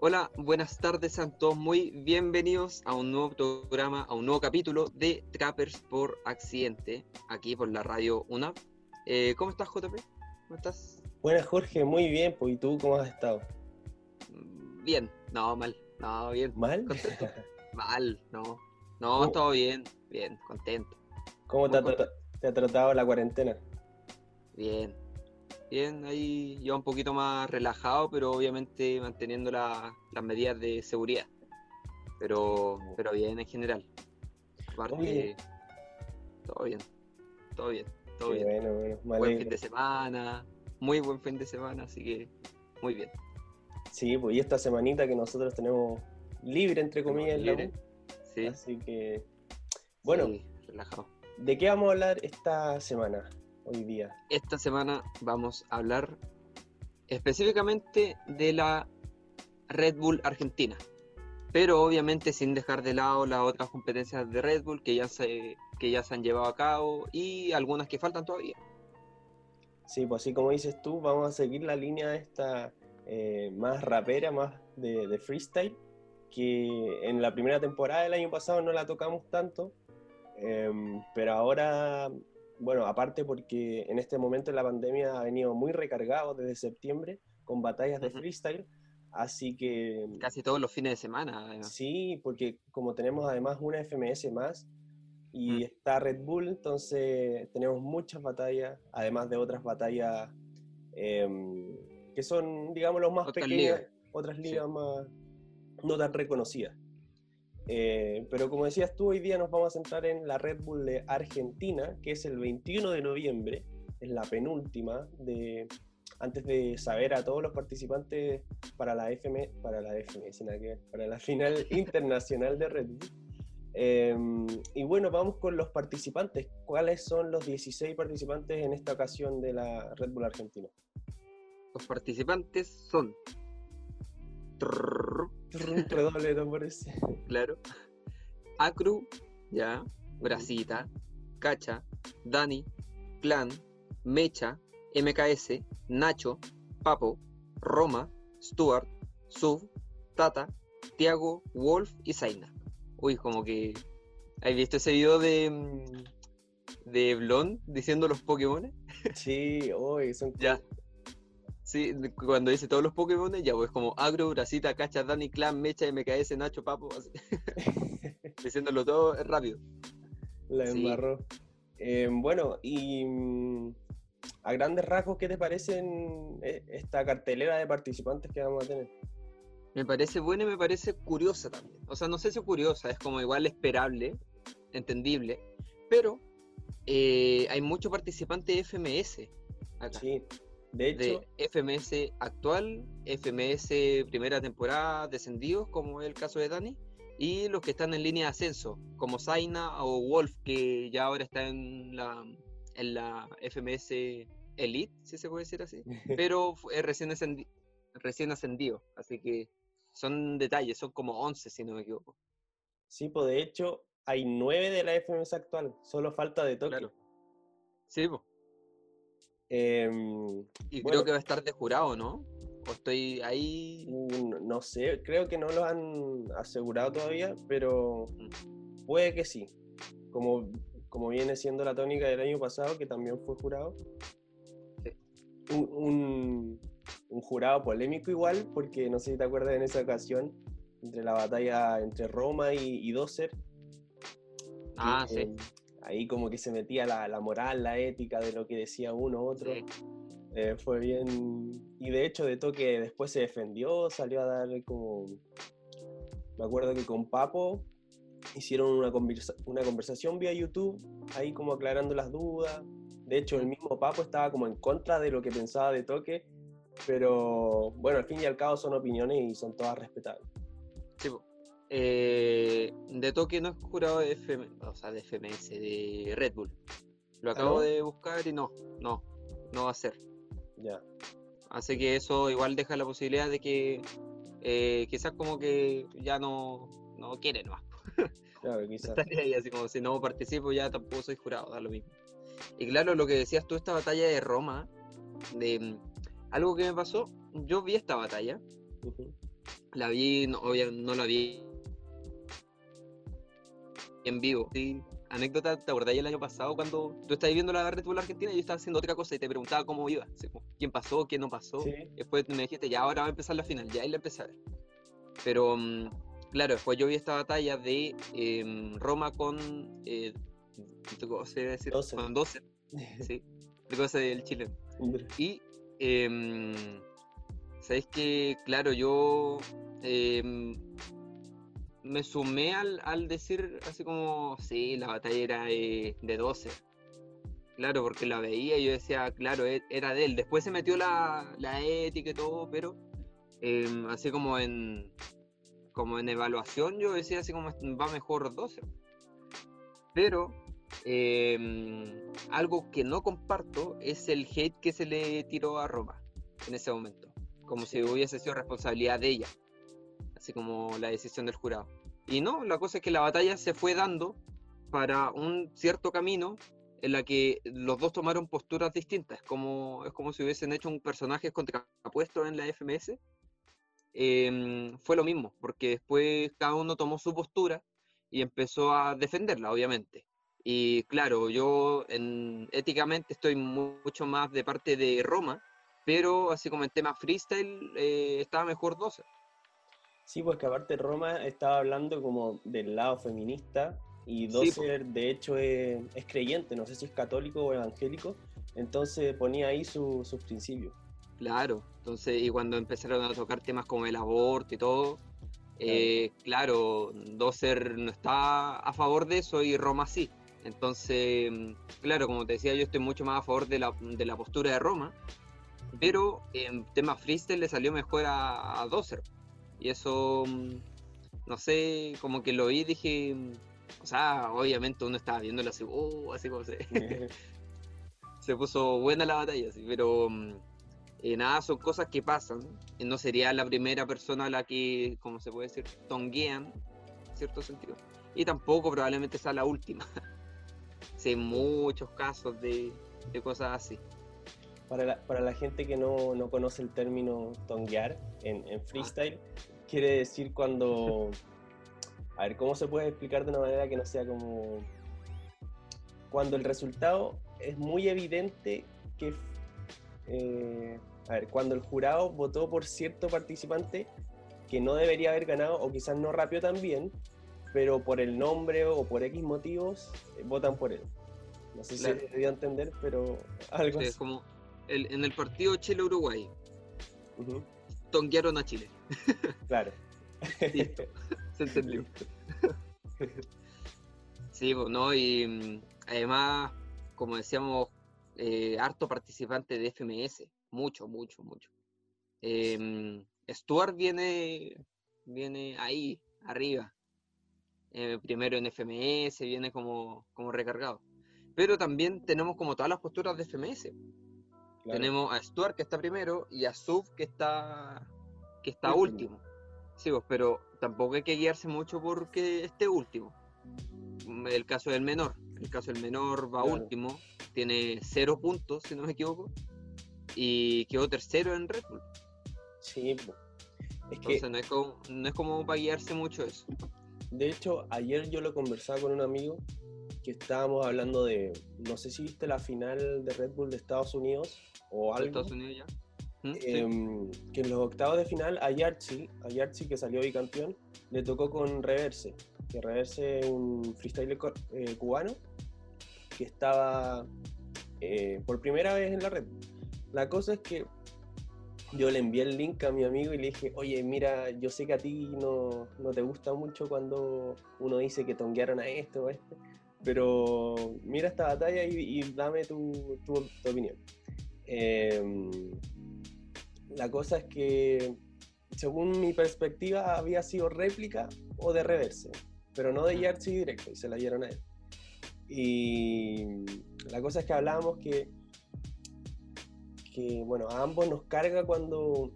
Hola, buenas tardes a todos, muy bienvenidos a un nuevo programa, a un nuevo capítulo de Trappers por Accidente, aquí por la radio UNAP. Eh, ¿Cómo estás, JP? ¿Cómo estás? Buenas, Jorge, muy bien, pues, ¿y tú cómo has estado? Mm, bien, no, mal, no, bien. ¿Mal? Contento. mal, no, no, todo bien, bien, contento. ¿Cómo te ha, te ha tratado la cuarentena? Bien, bien, ahí yo un poquito más relajado, pero obviamente manteniendo la- las medidas de seguridad. Pero, pero bien en general. Aparte, Oye. todo bien, todo bien, todo Qué bien. bueno, Buen fin de semana, muy buen fin de semana, así que muy bien. Sí, pues y esta semanita que nosotros tenemos libre, entre comillas, en la Libre. U, Sí, así que... Bueno, sí, relajado. ¿de qué vamos a hablar esta semana, hoy día? Esta semana vamos a hablar específicamente de la Red Bull Argentina, pero obviamente sin dejar de lado las otras competencias de Red Bull que ya se, que ya se han llevado a cabo y algunas que faltan todavía. Sí, pues así como dices tú, vamos a seguir la línea esta eh, más rapera, más de, de freestyle, que en la primera temporada del año pasado no la tocamos tanto, em, pero ahora, bueno, aparte porque en este momento la pandemia ha venido muy recargado desde septiembre con batallas de freestyle, así que Casi todos los fines de semana, además. sí, porque como tenemos además una FMS más y Mm. está Red Bull, entonces tenemos muchas batallas, además de otras batallas em, que son, digamos, los más Otras pequeñas, ligas. otras Sí. ligas más no tan reconocidas. Eh, pero como decías tú, hoy día nos vamos a centrar en la Red Bull de Argentina, que es el 21 de noviembre, es la penúltima de antes de saber a todos los participantes para la FM, para la ver, para la final internacional de Red Bull. Em, y bueno, vamos con los participantes. ¿Cuáles son los 16 participantes en esta ocasión de la Red Bull Argentina? Los participantes son... Redoble de tambores. Claro. Acru, ya, Brasita, Cacha, Dani, Clan, Mecha, MKS, Nacho, Papo, Roma, Stuart, Sub, Tata, Tiago, Wolf y Zaina. Uy, como que. ¿Has visto ese video de. mm, de Blon diciendo los Pokémon? Sí, hoy son Ya. Sí, cuando dice todos los Pokémon, ya pues como Agro, Brasita, Cacha, Dani, Clan, Mecha, MKS, Nacho, Papo, así, diciéndolo todo es rápido. la Sí. embarró. Em, bueno, y mm, a grandes rasgos, ¿qué te parecen eh, esta cartelera de participantes que vamos a tener? Me parece buena y me parece curiosa también. O sea, no sé si curiosa, es como igual esperable, entendible, pero eh, hay muchos participantes de FMS acá. Sí, de hecho, De FMS actual, FMS primera temporada, descendidos, como es el caso de Dani, y los que están en línea de ascenso, como Zaina o Wolf, que ya ahora está en la, en la FMS Elite, si se puede decir así, pero es recién, ascendi- recién ascendido, así que son detalles, son como 11 si no me equivoco. sí, pues de hecho, hay nueve de la FMS actual, solo falta de Tokio. Claro. Sí, po. Em, y Bueno. creo que va a estar de jurado, ¿no? O estoy ahí... Mm, No sé, creo que no lo han asegurado todavía, pero Mm. puede que sí. Como, como viene siendo la tónica del año pasado, que también fue jurado. Sí. Un, un- un jurado polémico igual, porque no sé si te acuerdas en esa ocasión, entre la batalla entre Roma y, y Doser. Ah, sí. Ahí como que se metía la, la moral, la ética de lo que decía uno otro. sí. Eh, fue bien. Y de hecho, de toque después se defendió, salió a dar como. Me acuerdo que con Papo hicieron una, conversa- una conversación vía YouTube, ahí como aclarando las dudas. De hecho, el mismo Papo estaba como en contra de lo que pensaba de toque, pero bueno, al fin y al cabo son opiniones y son todas respetables. Eh, de toque no es jurado de, FM, o sea, de FMS, de Red Bull. Lo acabo de buscar y no, no, no va a ser. Ya. Así que eso igual deja la posibilidad de que eh, quizás como que ya no, no quieren más. Claro, quizás. Estaría ahí así como si no participo ya tampoco soy jurado, da lo mismo. Y claro, lo que decías tú, esta batalla de Roma, de mm, algo que me pasó, yo vi esta batalla. La vi, no, obvia- no la vi en vivo. Sí. Anécdota, ¿te acordás el año pasado cuando tú estabas viendo la Red Bull Argentina y yo estaba haciendo otra cosa y te preguntaba cómo iba? Como, ¿Quién pasó? ¿Quién no pasó? Sí. Después me dijiste, ya ahora va a empezar la final, ya ahí la empecé a ver. Pero, mm, claro, después yo vi esta batalla de em, Roma con. Eh, ¿Cómo se debe decir? Doce. Con 12, sí. De cosa del Chile. Y. em, ¿Sabéis que, claro, yo. Me sumé al, al decir así como, sí, la batalla era eh, de 12. Claro, porque la veía y yo decía, claro, e- era de él. Después se metió la, la ética y todo, pero em, así como en como en evaluación yo decía así como va mejor 12. Pero em, algo que no comparto es el hate que se le tiró a Roma en ese momento. Como si hubiese sido responsabilidad de ella. Así como la decisión del jurado. Y no, la cosa es que la batalla se fue dando para un cierto camino en la que los dos tomaron posturas distintas. Como, es como si hubiesen hecho un personaje contrapuesto en la FMS. Em, fue lo mismo, porque después cada uno tomó su postura y empezó a defenderla, obviamente. Y claro, yo en, éticamente estoy mu- mucho más de parte de Roma, pero así como en tema freestyle eh, estaba mejor 12. Sí, pues que aparte Roma estaba hablando como del lado feminista y Sí, Dozer de hecho es, es creyente, no sé si es católico o evangélico, entonces ponía ahí su- sus principios. Claro, entonces, y cuando empezaron a tocar temas como el aborto y todo, eh, claro, Dozer no está a favor de eso y Roma sí. Entonces, claro, como te decía, yo estoy mucho más a favor de la, de la postura de Roma, pero en tema freestyle le salió mejor a, a Dozer. Y eso, mm, no sé, como que lo vi y dije, mm, o sea, obviamente uno estaba viéndolo así, oh, así como se, se puso buena la batalla, sí, pero mm, eh, nada, son cosas que pasan. No sería la primera persona a la que, como se puede decir, tonguean, en cierto sentido. Y tampoco probablemente sea la última. Hay muchos casos de, de cosas así. Para la, para la gente que no, no conoce el término tonguear en, en freestyle, quiere decir cuando... A ver, ¿cómo se puede explicar de una manera que no sea como... Cuando el resultado es muy evidente que... eh, a ver, cuando el jurado votó por cierto participante que no debería haber ganado o quizás no rapeó tan bien, pero por el nombre o por X motivos eh, votan por él. No sé Claro. si se a entender, pero algo Sí, así. es como el- en el partido Chile-Uruguay, Ujú, tonguearon a Chile. Claro. Listo. Se entendió. Sí, pues, ¿no? Y mm, además, como decíamos, eh, harto participante de FMS. Mucho, mucho, mucho. Em, Stuart viene, viene ahí, arriba. Eh, primero en FMS, viene como, como recargado. Pero también tenemos como todas las posturas de FMS. Claro. Tenemos a Stuart que está primero y a Sub que está que está Último. último. Sí, pues, pero tampoco hay que guiarse mucho porque esté último. El caso del menor. El caso del menor va Claro. último, tiene cero puntos, si no me equivoco, y quedó tercero en Red Bull. Sí, po. es Entonces que no, es como, no es como para guiarse mucho eso. de hecho ayer yo lo conversaba con un amigo que estábamos hablando de, no sé si viste la final de Red Bull de Estados Unidos o ¿De algo, Estados Unidos ya? ¿Mm? Sí. em, que en los octavos de final a Yarchi, a Yarchi que salió bicampeón, le tocó con Reverse, que Reverse es un freestyler co- eh, cubano que estaba eh, por primera vez en la red. La cosa es que yo le envié el link a mi amigo y le dije, oye, mira, yo sé que a ti no, no te gusta mucho cuando uno dice que tonguearon a esto o a este, pero mira esta batalla y, y dame tu, tu- tu opinión. Em, la cosa es que, según mi perspectiva, había sido réplica o de reverse, pero no de Mm. Yarchi directo, y se la dieron a él. Y la cosa es que hablábamos que, que bueno, a ambos nos carga cuando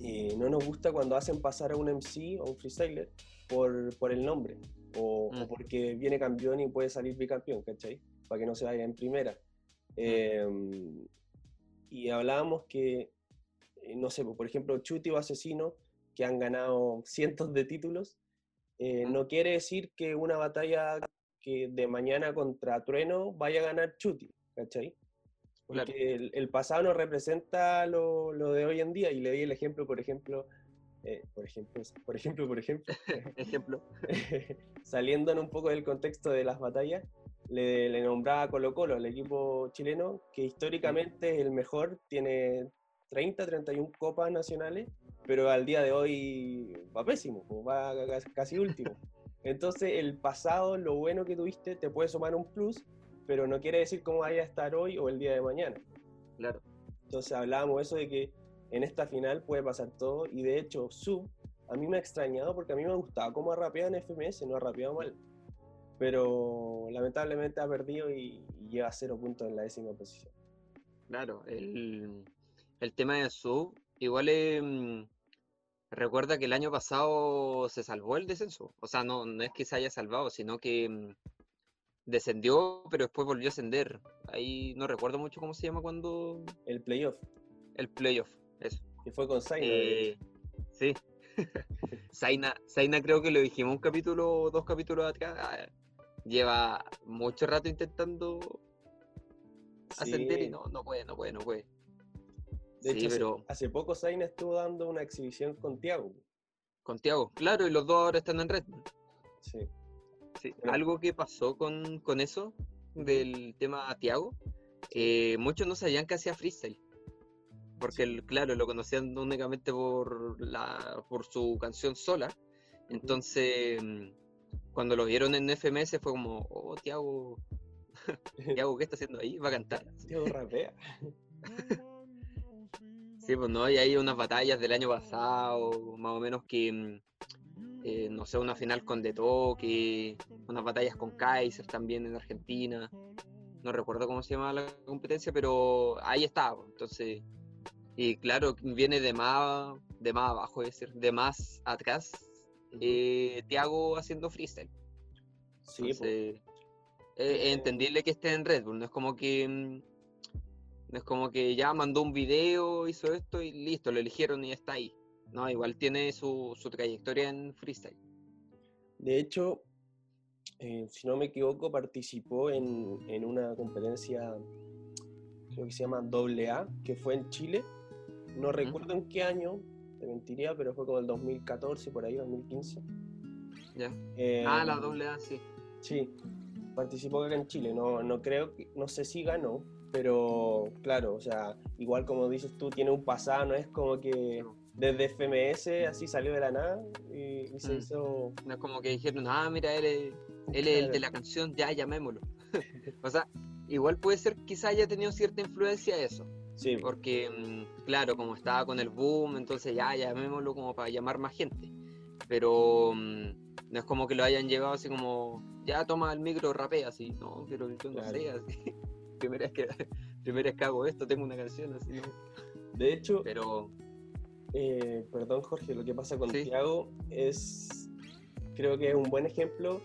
eh, no nos gusta cuando hacen pasar a un MC o un freestyler por, por el nombre, o, o Mm. porque viene campeón y puede salir bicampeón, ¿cachai? Para que no se vaya en primera. Em, y hablábamos que, eh, no sé, por ejemplo, Chuti o Asesino, que han ganado cientos de títulos, eh, no quiere decir que una batalla que de mañana contra Trueno vaya a ganar Chuti, ¿cachai? Porque el, pasado no representa lo, lo, de hoy en día, y le di el ejemplo, por ejemplo, eh, por ejemplo, por ejemplo, por ejemplo, ejemplo. saliendo un poco del contexto de las batallas, le, le nombraba Colo Colo, el equipo chileno, que históricamente es el mejor, tiene 30, 31 copas nacionales, pero al día de hoy va pésimo, va casi último. Entonces el pasado, lo bueno que tuviste, te puede sumar un plus, pero no quiere decir cómo vaya a estar hoy o el día de mañana. Claro. Entonces hablábamos eso de que en esta final puede pasar todo, y de hecho Sub a mí me ha extrañado porque a mí me gustaba cómo ha rapeado en FMS, no ha rapeado mal. Pero lamentablemente ha perdido y, y lleva cero puntos en la décima posición. Claro, el, el tema de Sub, igual mm, recuerda que el año pasado se salvó el descenso. O sea, no, no es que se haya salvado, sino que mm, descendió, pero después volvió a ascender. Ahí no recuerdo mucho cómo se llama cuando. El playoff. El playoff, eso. Que fue con Zaina. Eh, sí. Zaina, Zaina creo que lo dijimos un capítulo, dos capítulos atrás. Lleva mucho rato intentando ascender y no, no puede, no puede, no puede. De hecho, hace, poco Zayn estuvo dando una exhibición con Tiago. Con Tiago, claro, y los dos ahora están en red. Sí. sí. Algo que pasó con, con eso, del tema Tiago, eh, muchos no sabían que hacía freestyle. Porque, claro, lo conocían únicamente por, la, por su canción sola. Entonces, mm, cuando lo vieron en FMS fue como, oh, Tiago, Tiago, ¿qué está haciendo ahí? Va a cantar. Tiago rapea. Sí, pues no, y hay unas batallas del año pasado, más o menos que, mm, eh, no sé, una final con De Toque, unas batallas con Kaiser también en Argentina. No recuerdo cómo se llama la competencia, pero ahí está. Pues, entonces, y claro, viene de más, de más abajo, es decir, de más atrás, eh, Tiago haciendo freestyle. Sí, pues. es entendible que esté en Red Bull, no es como que mm, no es como que ya mandó un video, hizo esto y listo, lo eligieron y está ahí. No, igual tiene su, trayectoria en freestyle. De hecho, eh, si no me equivoco, participó en, una competencia, creo que se llama AA, que fue en Chile. No recuerdo en qué año, te mentiría, pero fue como el 2014, por ahí, 2015. Ya. ah, la AA, sí. Sí, participó acá en Chile. No, no creo, no sé si ganó, pero claro, o sea, igual como dices tú, tiene un pasado, no es como que desde FMS así salió de la nada y, se mm. hizo... No es como que dijeron, ah, mira, él es, él es el de la canción, ya llamémoslo. o sea, igual puede ser quizá haya tenido cierta influencia eso. Sí. Porque, mm, claro, como estaba con el boom, entonces ya llamémoslo como para llamar más gente. Pero mm, no es como que lo hayan llevado así como, ya toma el micro, rapea así, no, pero yo no sé, así primera vez que, primera vez que hago esto, tengo una canción así. De hecho, pero... Eh, perdón Jorge, lo que pasa con Tiago es, creo que es un buen ejemplo,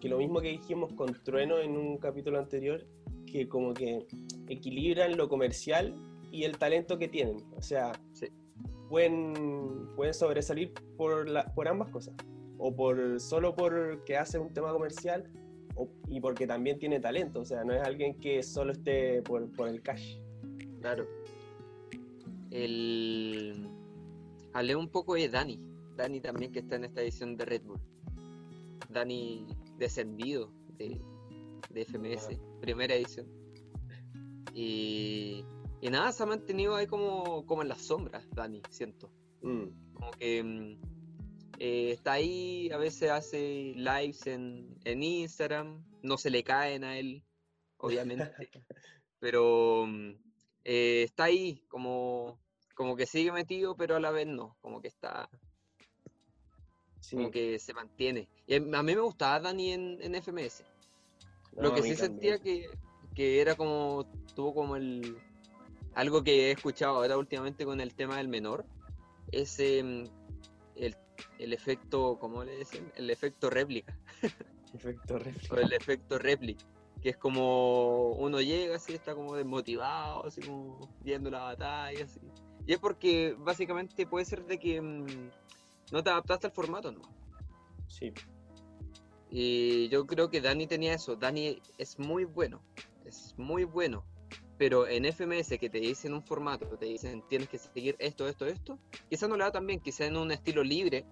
que lo mismo que dijimos con Trueno en un capítulo anterior, que como que equilibran lo comercial y el talento que tienen. O sea, pueden, pueden sobresalir por, la, por ambas cosas. O por solo porque hace un tema comercial y porque también tiene talento, o sea, no es alguien que solo esté por, el cash. Claro. El... Hablé un poco de Dani, Dani también que está en esta edición de Red Bull. Dani descendido de, de FMS, primera edición. Y, y, nada, se ha mantenido ahí como, como en las sombras, Dani, siento. Mm. Como que mm, eh, está ahí, a veces hace lives en, Instagram, no se le caen a él, obviamente, pero mm, eh, está ahí, como, como que sigue metido, pero a la vez no, como que está, como que se mantiene. Y a mí me gustaba Dani en, FMS. Lo que sí sentía que, que, era como, tuvo como el, algo que he escuchado ahora últimamente con el tema del menor, ese mm, el el efecto, ¿cómo le dicen? El efecto réplica. Efecto réplica. o el efecto réplica, que es como uno llega así, está como desmotivado, así como viendo la batalla, así. Y es porque básicamente puede ser de que mm, no te adaptaste al formato, ¿no? Sí. Y yo creo que Dani tenía eso. Dani es muy bueno, es muy bueno. Pero en FMS que te dicen un formato, te dicen tienes que seguir esto, esto, esto, quizás no le va tan bien, quizás en un estilo libre,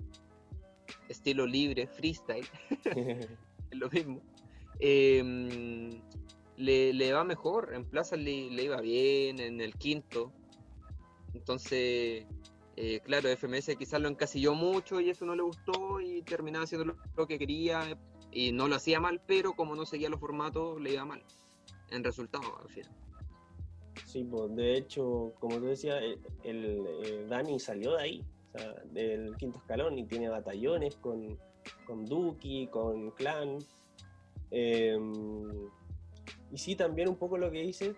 estilo libre, freestyle, es lo mismo. Em, le, va mejor, en Plaza le, le, iba bien, en el quinto. Entonces, eh, claro, FMS quizás lo encasilló mucho y eso no le gustó y terminaba haciendo lo, que quería y no lo hacía mal, pero como no seguía los formatos, le iba mal en resultado al final. Sí, pues de hecho, como tú decías, el, el, Dani salió de ahí, o sea, del quinto escalón y tiene batallones con, con Duki, con Clan. Em, y sí, también un poco lo que dice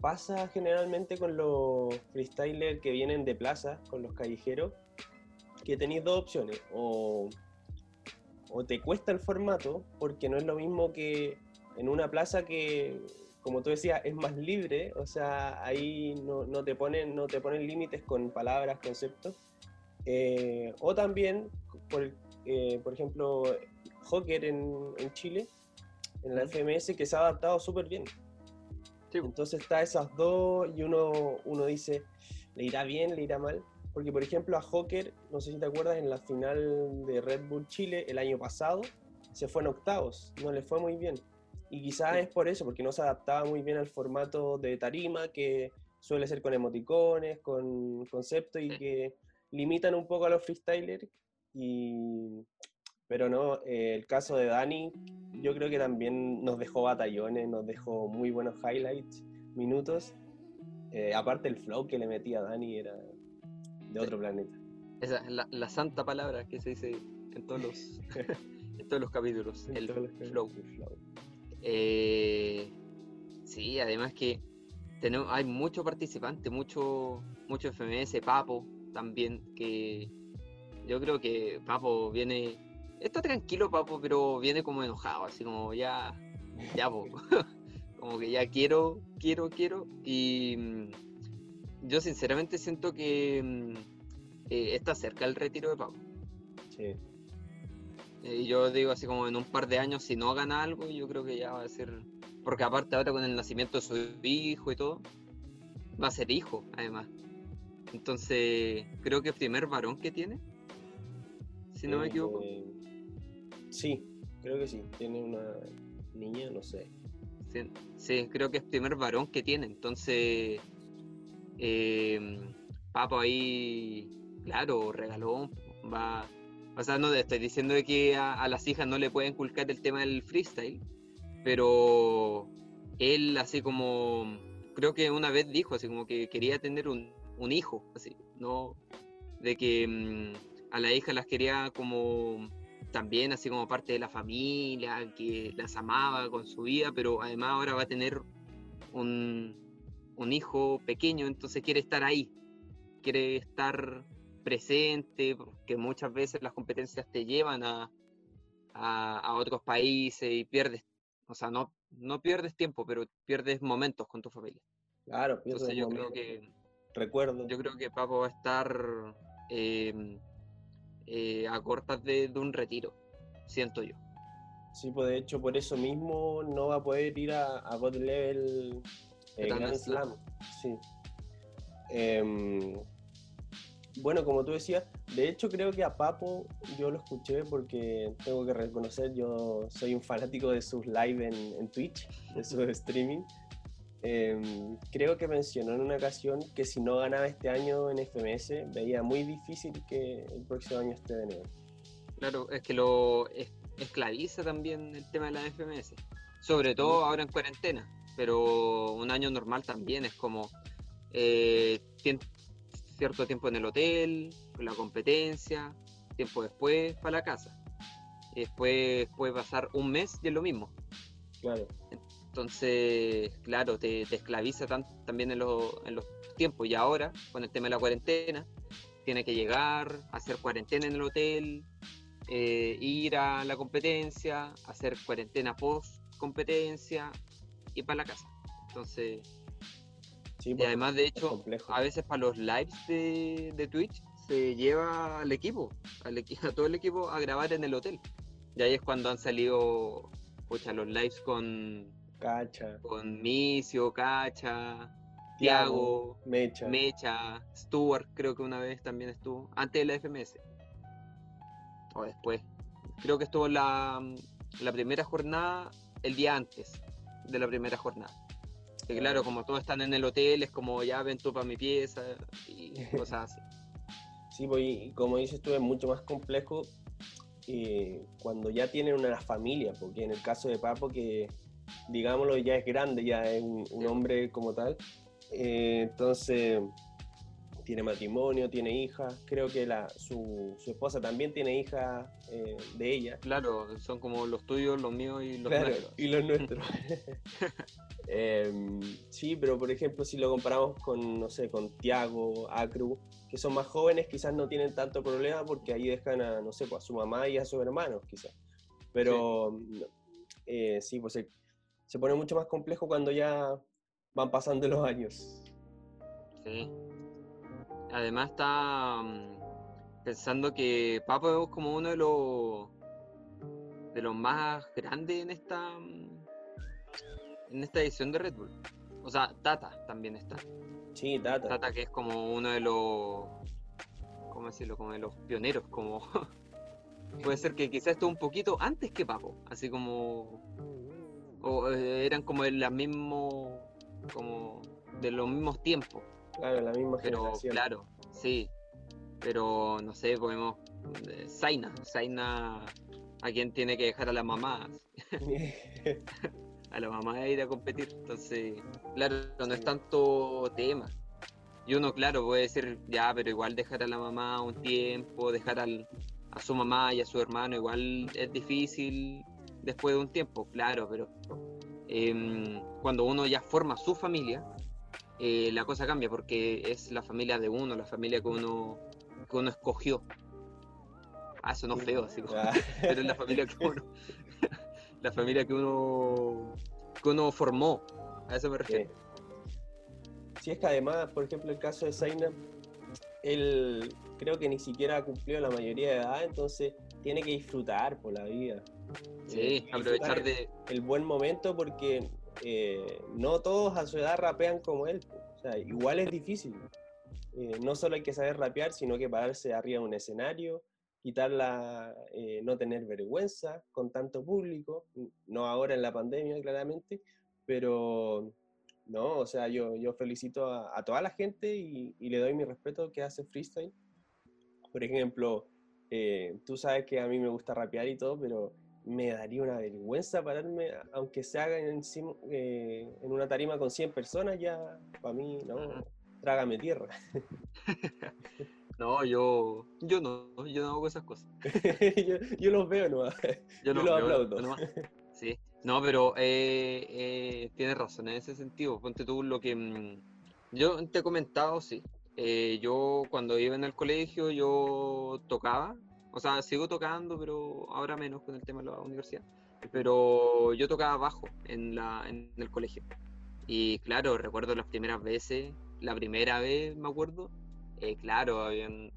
pasa generalmente con los freestylers que vienen de plaza, con los callejeros, que tenéis dos opciones. O, o te cuesta el formato, porque no es lo mismo que en una plaza que, como tú decías, es más libre, o sea, ahí no, no te ponen, no te ponen límites con palabras, conceptos. Eh, o también, por, eh, por ejemplo, Hocker en, en Chile, en la FMS, que se ha adaptado súper bien. Entonces está esas dos y uno, uno dice, ¿le irá bien, le irá mal? Porque, por ejemplo, a Hocker, no sé si te acuerdas, en la final de Red Bull Chile el año pasado, se fue en octavos, no le fue muy bien. Y quizás es por eso, porque no se adaptaba muy bien al formato de tarima, que suele ser con emoticones, con conceptos y que limitan un poco a los freestylers. Y... Pero no, eh, el caso de Dani, yo creo que también nos dejó batallones, nos dejó muy buenos highlights, minutos. Eh, aparte el flow que le metía a Dani era de otro planeta. Esa es la, santa palabra que se dice en todos los, en todos los capítulos, el flow. Eh, sí, además que tenemos, hay muchos participantes, mucho, mucho FMS, Papo también, que yo creo que Papo viene está tranquilo, papo, pero viene como enojado, así como ya, ya, como que ya quiero, quiero, quiero. Y mm, yo sinceramente siento que mm, eh, está cerca el retiro de papo. Sí. Eh, y yo digo así como en un par de años, si no gana algo, yo creo que ya va a ser. Porque aparte ahora con el nacimiento de su hijo y todo, va a ser hijo, además. Entonces, creo que el primer varón que tiene, si no me equivoco. Eh, Sí, creo que sí. Tiene una niña, no sé. Sí, creo que es primer varón que tiene. Entonces, eh, Papo ahí, claro, regaló, va... O sea, no estoy diciendo que a, las hijas no le pueden inculcar el tema del freestyle, pero él así como, creo que una vez dijo, así como que quería tener un, hijo, así, ¿no? De que mm, a la hija las quería como también así como parte de la familia, que las amaba con su vida, pero además ahora va a tener un, hijo pequeño, entonces quiere estar ahí, quiere estar presente, porque muchas veces las competencias te llevan a, a, otros países y pierdes, o sea, no, no pierdes tiempo, pero pierdes momentos con tu familia. Claro, entonces yo creo que recuerdo. Yo creo que Papo va a estar eh, eh, a cortas de, un retiro, siento yo. Sí, pues de hecho por eso mismo no va a poder ir a, a God Level eh, Grand Slam. Sí. Em, bueno, como tú decías, de hecho creo que a Papo yo lo escuché porque tengo que reconocer, yo soy un fanático de sus live en, en Twitch, de su streaming. Em, creo que mencionó en una ocasión que si no ganaba este año en FMS, veía muy difícil que el próximo año esté de nuevo. Claro, es que lo esclaviza también el tema de la FMS, sobre todo ahora en cuarentena, pero un año normal también es como eh, cierto tiempo en el hotel, la competencia, tiempo después para la casa. Y después puede pasar un mes y es lo mismo. Claro. Entonces, claro, te, esclaviza también en, los tiempos. Y ahora, con el tema de la cuarentena, tiene que llegar, hacer cuarentena en el hotel, eh, ir a la competencia, hacer cuarentena post competencia y para la casa. Entonces, Sí, Y pues, además, de hecho, a veces para los lives de, de Twitch se lleva al equipo, al a todo el equipo a grabar en el hotel. Y ahí es cuando han salido pucha, los lives con, Cacha, con Micio, Cacha, Tiago, Mecha. Mecha, Stuart, creo que una vez también estuvo, antes de la FMS. O después. Creo que estuvo la, la primera jornada el día antes de la primera jornada. Que claro, como todos están en el hotel, es como ya ven tú para mi pieza y cosas así. Sí, pues, y como dices tú, es mucho más complejo eh, cuando ya tienen una familia, porque en el caso de Papo, que digámoslo, ya es grande, ya es un, un Sí. hombre como tal, eh, entonces tiene matrimonio, tiene hijas, creo que la, su, su esposa también tiene hijas eh, de ella. Claro, son como los tuyos, los míos y los Claro, nuestros. y los nuestros. Em, sí, pero por ejemplo, si lo comparamos con, no sé, con Tiago, Acru, que son más jóvenes, quizás no tienen tanto problema porque ahí dejan a, no sé, pues, a su mamá y a sus hermanos, quizás. Pero no, eh, sí, pues se pone mucho más complejo cuando ya van pasando los años. Sí. Además está mm, pensando que Papo es como uno de los de los más grandes en esta mm, en esta edición de Red Bull. O sea, Tata también está. Sí, Tata. Tata que es como uno de los ¿cómo decirlo? como de los pioneros, como puede ser que quizás estuvo un poquito antes que Papo, así como o eh, eran como de la mismo como de los mismos tiempos. Claro, la misma Pero generación. claro, sí. Pero no sé, podemos. eh, Zaina. Zaina a quien tiene que dejar a la mamá. A la mamá de ir a competir. Entonces, claro, no es tanto tema. Y uno, claro, puede decir, ya, pero igual dejar a la mamá un tiempo, dejar al, a su mamá y a su hermano, igual es difícil después de un tiempo, claro, pero em, cuando uno ya forma su familia, eh, la cosa cambia porque es la familia de uno, la familia que uno, que uno escogió. Ah, eso no es feo, así como, Ah, pero es la familia que uno, la familia que uno, que uno formó. A eso me refiero. Sí, es que además, por ejemplo, el caso de Zaina, él creo que ni siquiera ha cumplido la mayoría de edad, entonces tiene que disfrutar por la vida. Sí, Eh, aprovechar de. el buen momento porque eh, no todos a su edad rapean como él. O sea, igual es difícil. Eh, no solo hay que saber rapear, sino que pararse arriba de un escenario, quitar la, eh, no tener vergüenza con tanto público, no ahora en la pandemia claramente, pero no, o sea, yo, yo felicito a, a toda la gente y, y le doy mi respeto que hace freestyle. Por ejemplo, eh, tú sabes que a mí me gusta rapear y todo, pero me daría una vergüenza pararme, aunque se haga encima, eh, en una tarima con 100 personas, ya para mí, no, Ujú. trágame tierra. No, yo, yo no, yo no hago esas cosas. yo, yo los veo nomás. Yo, Yo no, lo yo aplaudo. nomás. Sí, no, pero eh, eh, tienes razón en ese sentido. Ponte tú lo que mm, yo te he comentado, sí. Eh, yo cuando iba en el colegio yo tocaba, o sea, sigo tocando, pero ahora menos con el tema de la universidad. Pero yo tocaba bajo en, la, en el colegio. Y claro, recuerdo las primeras veces, la primera vez me acuerdo, eh, claro, habían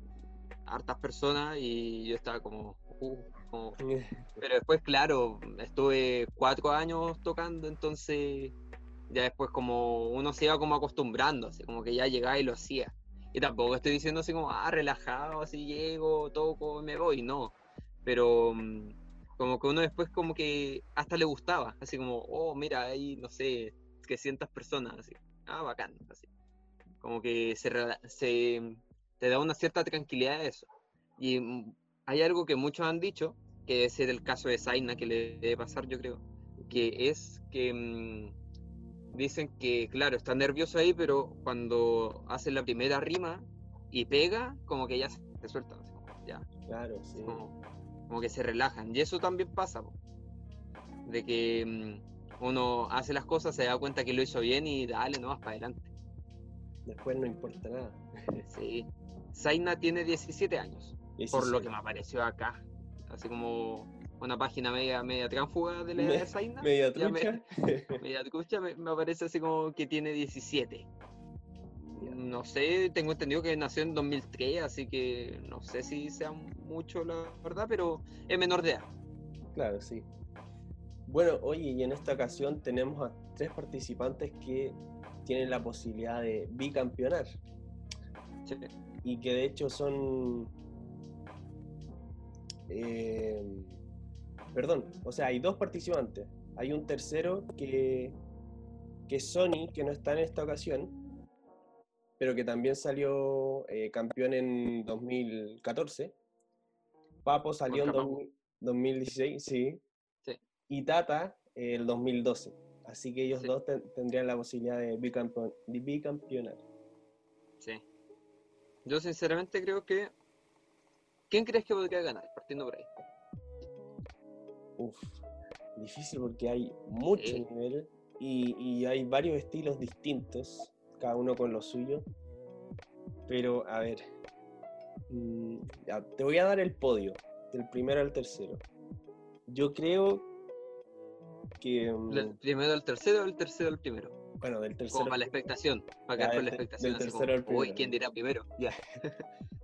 hartas personas y yo estaba como, uh, como pero después, claro, estuve cuatro años tocando, entonces ya después como uno se iba como acostumbrando, así como que ya llegaba y lo hacía. Y tampoco estoy diciendo así como, ah, relajado, así llego, toco, me voy, no. Pero mm, como que uno después como que hasta le gustaba, así como, oh, mira, ahí, no sé, que cientas personas, así, ah, bacán, así. Como que se, se te da una cierta tranquilidad eso. Y mm, hay algo que muchos han dicho, que debe ser el caso de Zaina que le debe pasar, yo creo, que es que mm, dicen que, claro, está nervioso ahí, pero cuando hace la primera rima y pega, como que ya se, sueltan, ya, Claro, sí. como, como que se relajan. Y eso también pasa, po, de que mm, uno hace las cosas, se da cuenta que lo hizo bien y dale nomás para adelante. Después no importa nada. Sí. Zaina tiene 17 años. por lo que 17. me apareció acá. Así como una página media, media tránfuga de la edad de Zaina. Media me- trucha. Media trucha, me, me aparece así como que tiene 17. No sé, tengo entendido que nació en 2003, así que no sé si sea mucho la verdad, pero es menor de edad. Claro, sí. Bueno, oye, y en esta ocasión tenemos a tres participantes que tienen la posibilidad de bicampeonar. Sí. Y que de hecho son... eh, perdón, o sea, hay dos participantes. Hay un tercero que, que es Sony, que no está en esta ocasión, pero que también salió eh, campeón en 2014. Papo salió en Papo. 2000 2016, sí. Sí. Y Tata eh, el 2012. Así que ellos Sí. dos ten- tendrían la posibilidad de, bicampeon- de bicampeonar. Sí. Yo sinceramente creo que. ¿Quién crees que podría ganar? Partiendo por ahí. Uf, difícil porque hay mucho Sí. nivel y, y hay varios estilos distintos, cada uno con lo suyo. Pero, a ver, mm, ya, te voy a dar el podio, del primero al tercero. Yo creo que, mm, ¿El primero al tercero o el tercero al primero? bueno, del Como tercero, para la expectación. Para quedar con la del expectación. del como, tercero al Uy, primero". ¿quién dirá primero? Ya.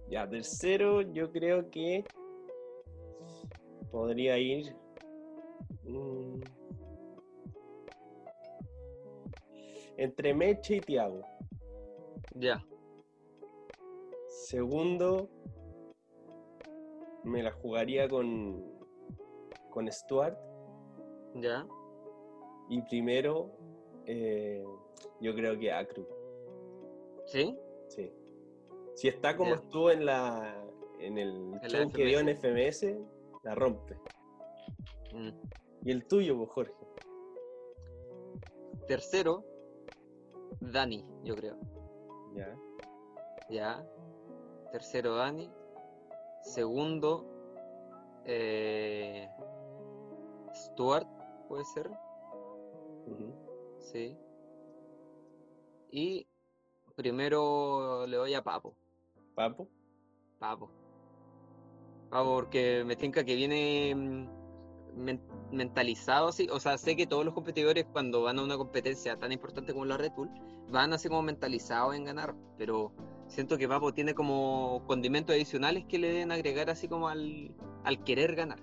ya, tercero yo creo que podría ir... mm, entre Meche y Tiago. Ya. Segundo, me la jugaría con, con Stuart. Ya. Y primero, eh, yo creo que Acru. ¿Sí? Sí. Si está como estuvo en la en el show que dio en FMS, la rompe. Mm. Y el tuyo, pues, Jorge. Tercero, Dani, yo creo. Ya. Ya. Tercero, Dani. Segundo, eh, Stuart, puede ser. Sí. Y primero le doy a Papo. Papo. Papo. Papo, porque me tinca que viene mm, men- mentalizado así. O sea, sé que todos los competidores cuando van a una competencia tan importante como la Red Bull, van así como mentalizados en ganar. Pero siento que Papo tiene como condimentos adicionales que le deben agregar así como al, al querer ganar.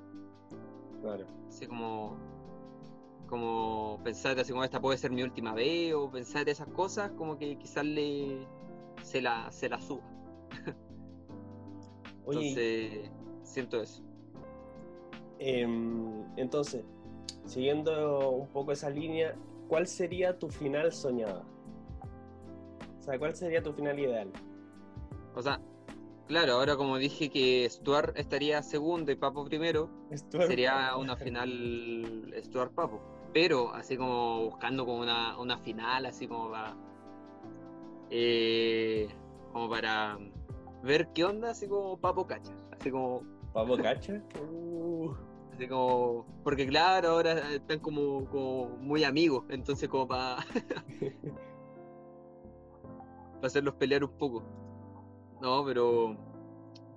Claro. Así como, como pensar así como esta puede ser mi última vez o pensar esas cosas como que quizás le se la, se la suba. Oye, Entonces, siento eso. Em, entonces, siguiendo un poco esa línea, ¿cuál sería tu final soñada? O sea, ¿cuál sería tu final ideal? O sea, claro, ahora como dije que Stuart estaría segundo y Papo primero, Stuart. sería una final Stuart Papo. Pero así como buscando como una, una final, así como para. eh, como para ver qué onda, así como Papo Cacha. Así como. Papo Cacha. Uh, Así como. Porque claro, ahora están como, como muy amigos, entonces como para. para hacerlos pelear un poco. No, pero.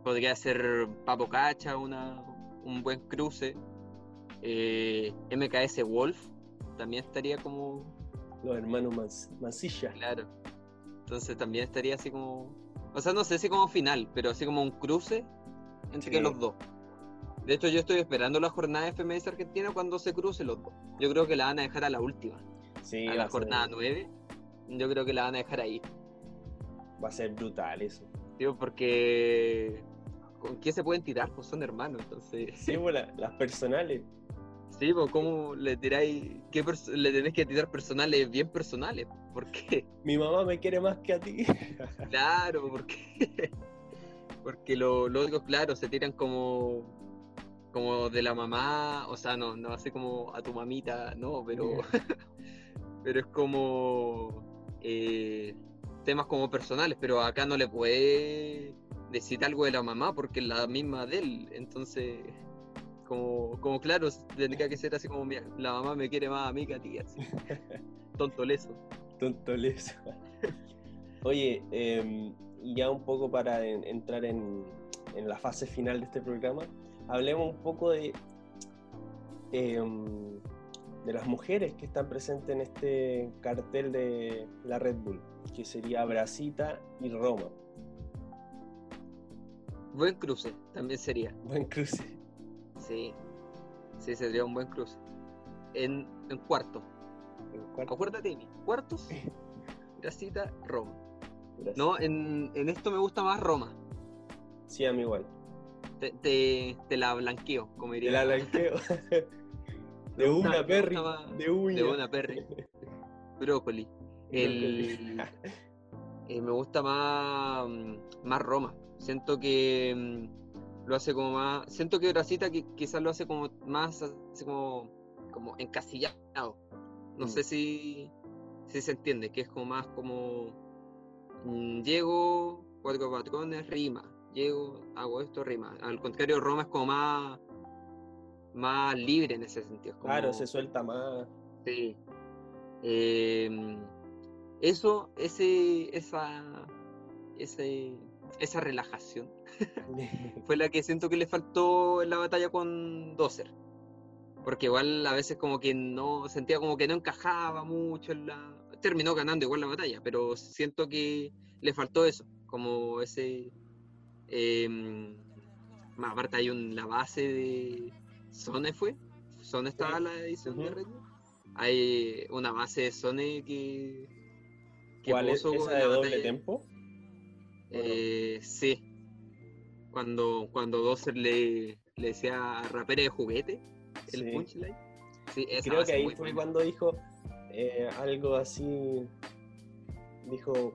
Podría ser Papo Cacha, una, un buen cruce. Eh, MKS Wolf también estaría como. los hermanos Mans- Mancilla. Claro. Entonces también estaría así como. O sea, no sé si como final, pero así como un cruce entre Sí. los dos. De hecho, yo estoy esperando la jornada de FMS Argentina cuando se crucen los dos. Yo creo que la van a dejar a la última, Sí, a la a ser- jornada 9. Yo creo que la van a dejar ahí. Va a ser brutal eso. Tío, porque. ¿Con qué se pueden tirar? Pues son hermanos, entonces. Sí, pues, la- las personales. Sí, pues ¿cómo le tiráis? ¿Qué le tenés que tirar personales bien personales? ¿Por qué? Mi mamá me quiere más que a ti. Claro, porque porque lo- los otros, claro, se tiran como como de la mamá, o sea, no, no así como a tu mamita, no, pero pero es como eh, temas como personales, pero acá no le puede decir algo de la mamá porque es la misma de él, entonces como, como claro, tendría que ser así como "Mira, la mamá me quiere más a mí que a ti, así. Tonto leso. Tonto leso. Oye, em, y ya un poco para en- entrar en, en la fase final de este programa, hablemos un poco de em, de las mujeres que están presentes en este cartel de la Red Bull, que sería Brasita y Roma. Buen cruce, también sería. Buen cruce. Sí, sí, sería un buen cruce. En, en cuarto. ¿En cuarto? Acuérdate. Cuartos, Brasita, Roma. Gracias. No, en, en esto me gusta más Roma. Sí, a mí igual. Te, te, te la blanqueo, como diría. la blanqueo. De una gusta más- De uña. De una perry. Brócoli. El, eh, me gusta más, mm, más Roma. Siento que mm, lo hace como más. Siento que Brasita que quizás lo hace como más como, como encasillado. No Mm. sé si, si se entiende, que es como más como. Mm, llego, cuatro patrones, rima. Llego, hago esto, rima. Al contrario, Roma es como más. más libre en ese sentido. es Claro, se suelta más. Sí. Em, eso, ese, esa, ese, esa relajación fue la que siento que le faltó en la batalla con Dozer. Porque igual a veces como que no, sentía como que no encajaba mucho en la... Terminó ganando igual la batalla, pero siento que le faltó eso, como ese... más aparte hay un, la base de... Sone fue, Sone estaba la edición de. Red. Hay una base de Sone que... que ¿Cuál es puso esa en de doble batalla. tempo? Eh, sí. Cuando, cuando Dozer le, le decía rapera de juguete, el Sí. punchline. Sí, esa Creo que es ahí fue buena. cuando dijo eh, algo así. Dijo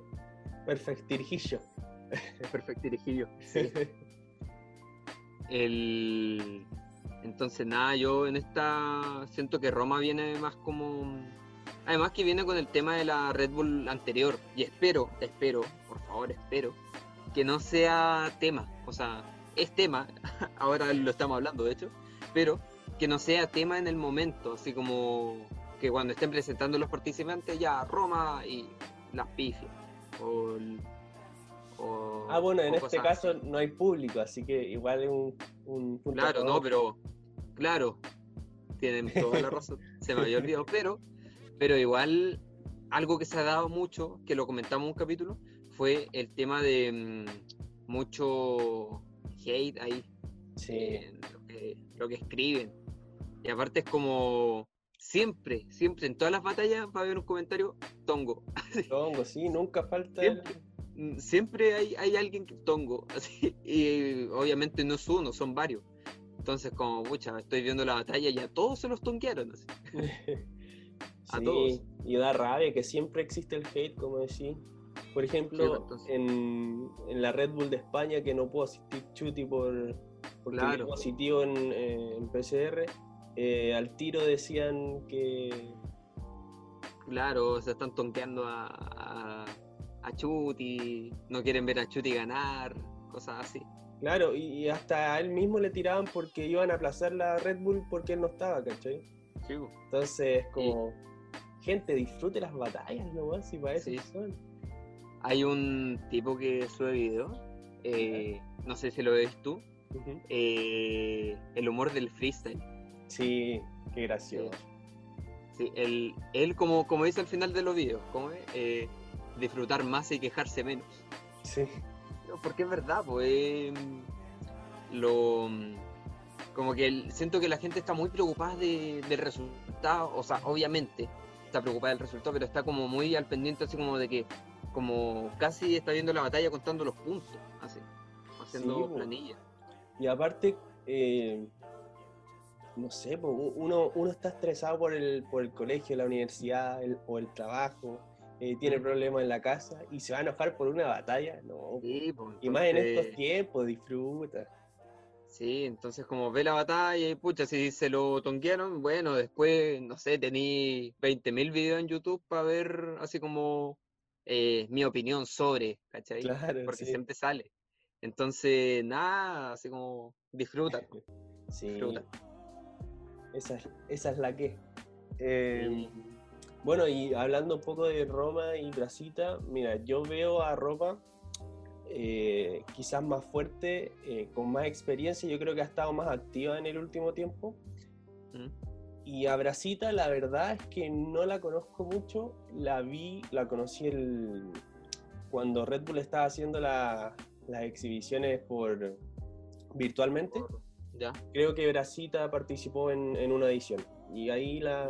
perfectirijillo. Sí. El... Entonces, nada, yo en esta siento que Roma viene más como. Además, que viene con el tema de la Red Bull anterior. Y espero, espero, por favor, espero, que no sea tema. O sea, es tema, ahora lo estamos hablando, de hecho, pero que no sea tema en el momento. Así como que cuando estén presentando los participantes, ya Roma y las pifias. O. o- Ah, bueno, en este caso así. no hay público, así que igual es un, un punto. Claro, no, pero claro, tienen toda la razón, se me había olvidado, pero, pero igual algo que se ha dado mucho, que lo comentamos en un capítulo, fue el tema de mm, mucho hate ahí, Sí, en lo, que, lo que escriben. Y aparte es como siempre, siempre, en todas las batallas va a haber un comentario tongo. tongo, sí, nunca falta. Siempre. Mm, Siempre hay, hay alguien que tongo, así, y obviamente no es uno, son varios. Entonces, como, pucha, estoy viendo la batalla y a todos se los tonquearon. así. A Sí, todos. y da rabia que siempre existe el hate, como decís. Por ejemplo, Sí, pues, en, en la Red Bull de España, que no pudo asistir Chuti por, dio Claro. positivo en, eh, en PCR, eh, al tiro decían que. Claro, se están tonqueando a, a, a Chuti, no quieren ver a Chuti ganar, cosas así. Claro, y, hasta a él mismo le tiraban porque iban a aplazar la Red Bull porque él no estaba, ¿cachai? Sí. Entonces, como. Gente, disfrute las batallas nomás, y para eso Sí. son. Hay un tipo que sube video, eh, no sé si lo ves tú, eh, el humor del freestyle. Sí, qué gracioso. Sí, él, él como, como dice al final de los videos, como es, Eh, disfrutar más y quejarse menos. Sí. No, Porque es verdad, pues lo como que el- siento que la gente está muy preocupada de- del resultado, o sea, obviamente está preocupada del resultado, pero está como muy al pendiente así como de que como casi está viendo la batalla contando los puntos, así, haciendo Sí, planillas. Y aparte, eh, no sé, uno, uno está estresado por el, por el colegio, la universidad el- o el trabajo, eh, tiene Mm. problemas en la casa y se va a enojar por una batalla, no. Sí, pues, Y más en estos tiempos, disfruta. Sí, entonces como ve la batalla y pucha, si se lo tonquearon, bueno, después, no sé, tení 20.000 videos en YouTube para ver así como eh, mi opinión sobre, ¿cachai? Claro, Porque sí. siempre sale. Entonces, nada, así como disfruta, Sí, disfruta. Esa, es- esa es la que. Eh. Bueno, y hablando un poco de Roma y Brasita, mira, yo veo a Roma eh, quizás más fuerte, eh, con más experiencia, yo creo que ha estado más activa en el último tiempo. Mm. Y a Brasita, la verdad es que no la conozco mucho. La vi, la conocí el, cuando Red Bull estaba haciendo las exhibiciones por virtualmente. Ya. Creo que Brasita participó en, en una edición. Y ahí la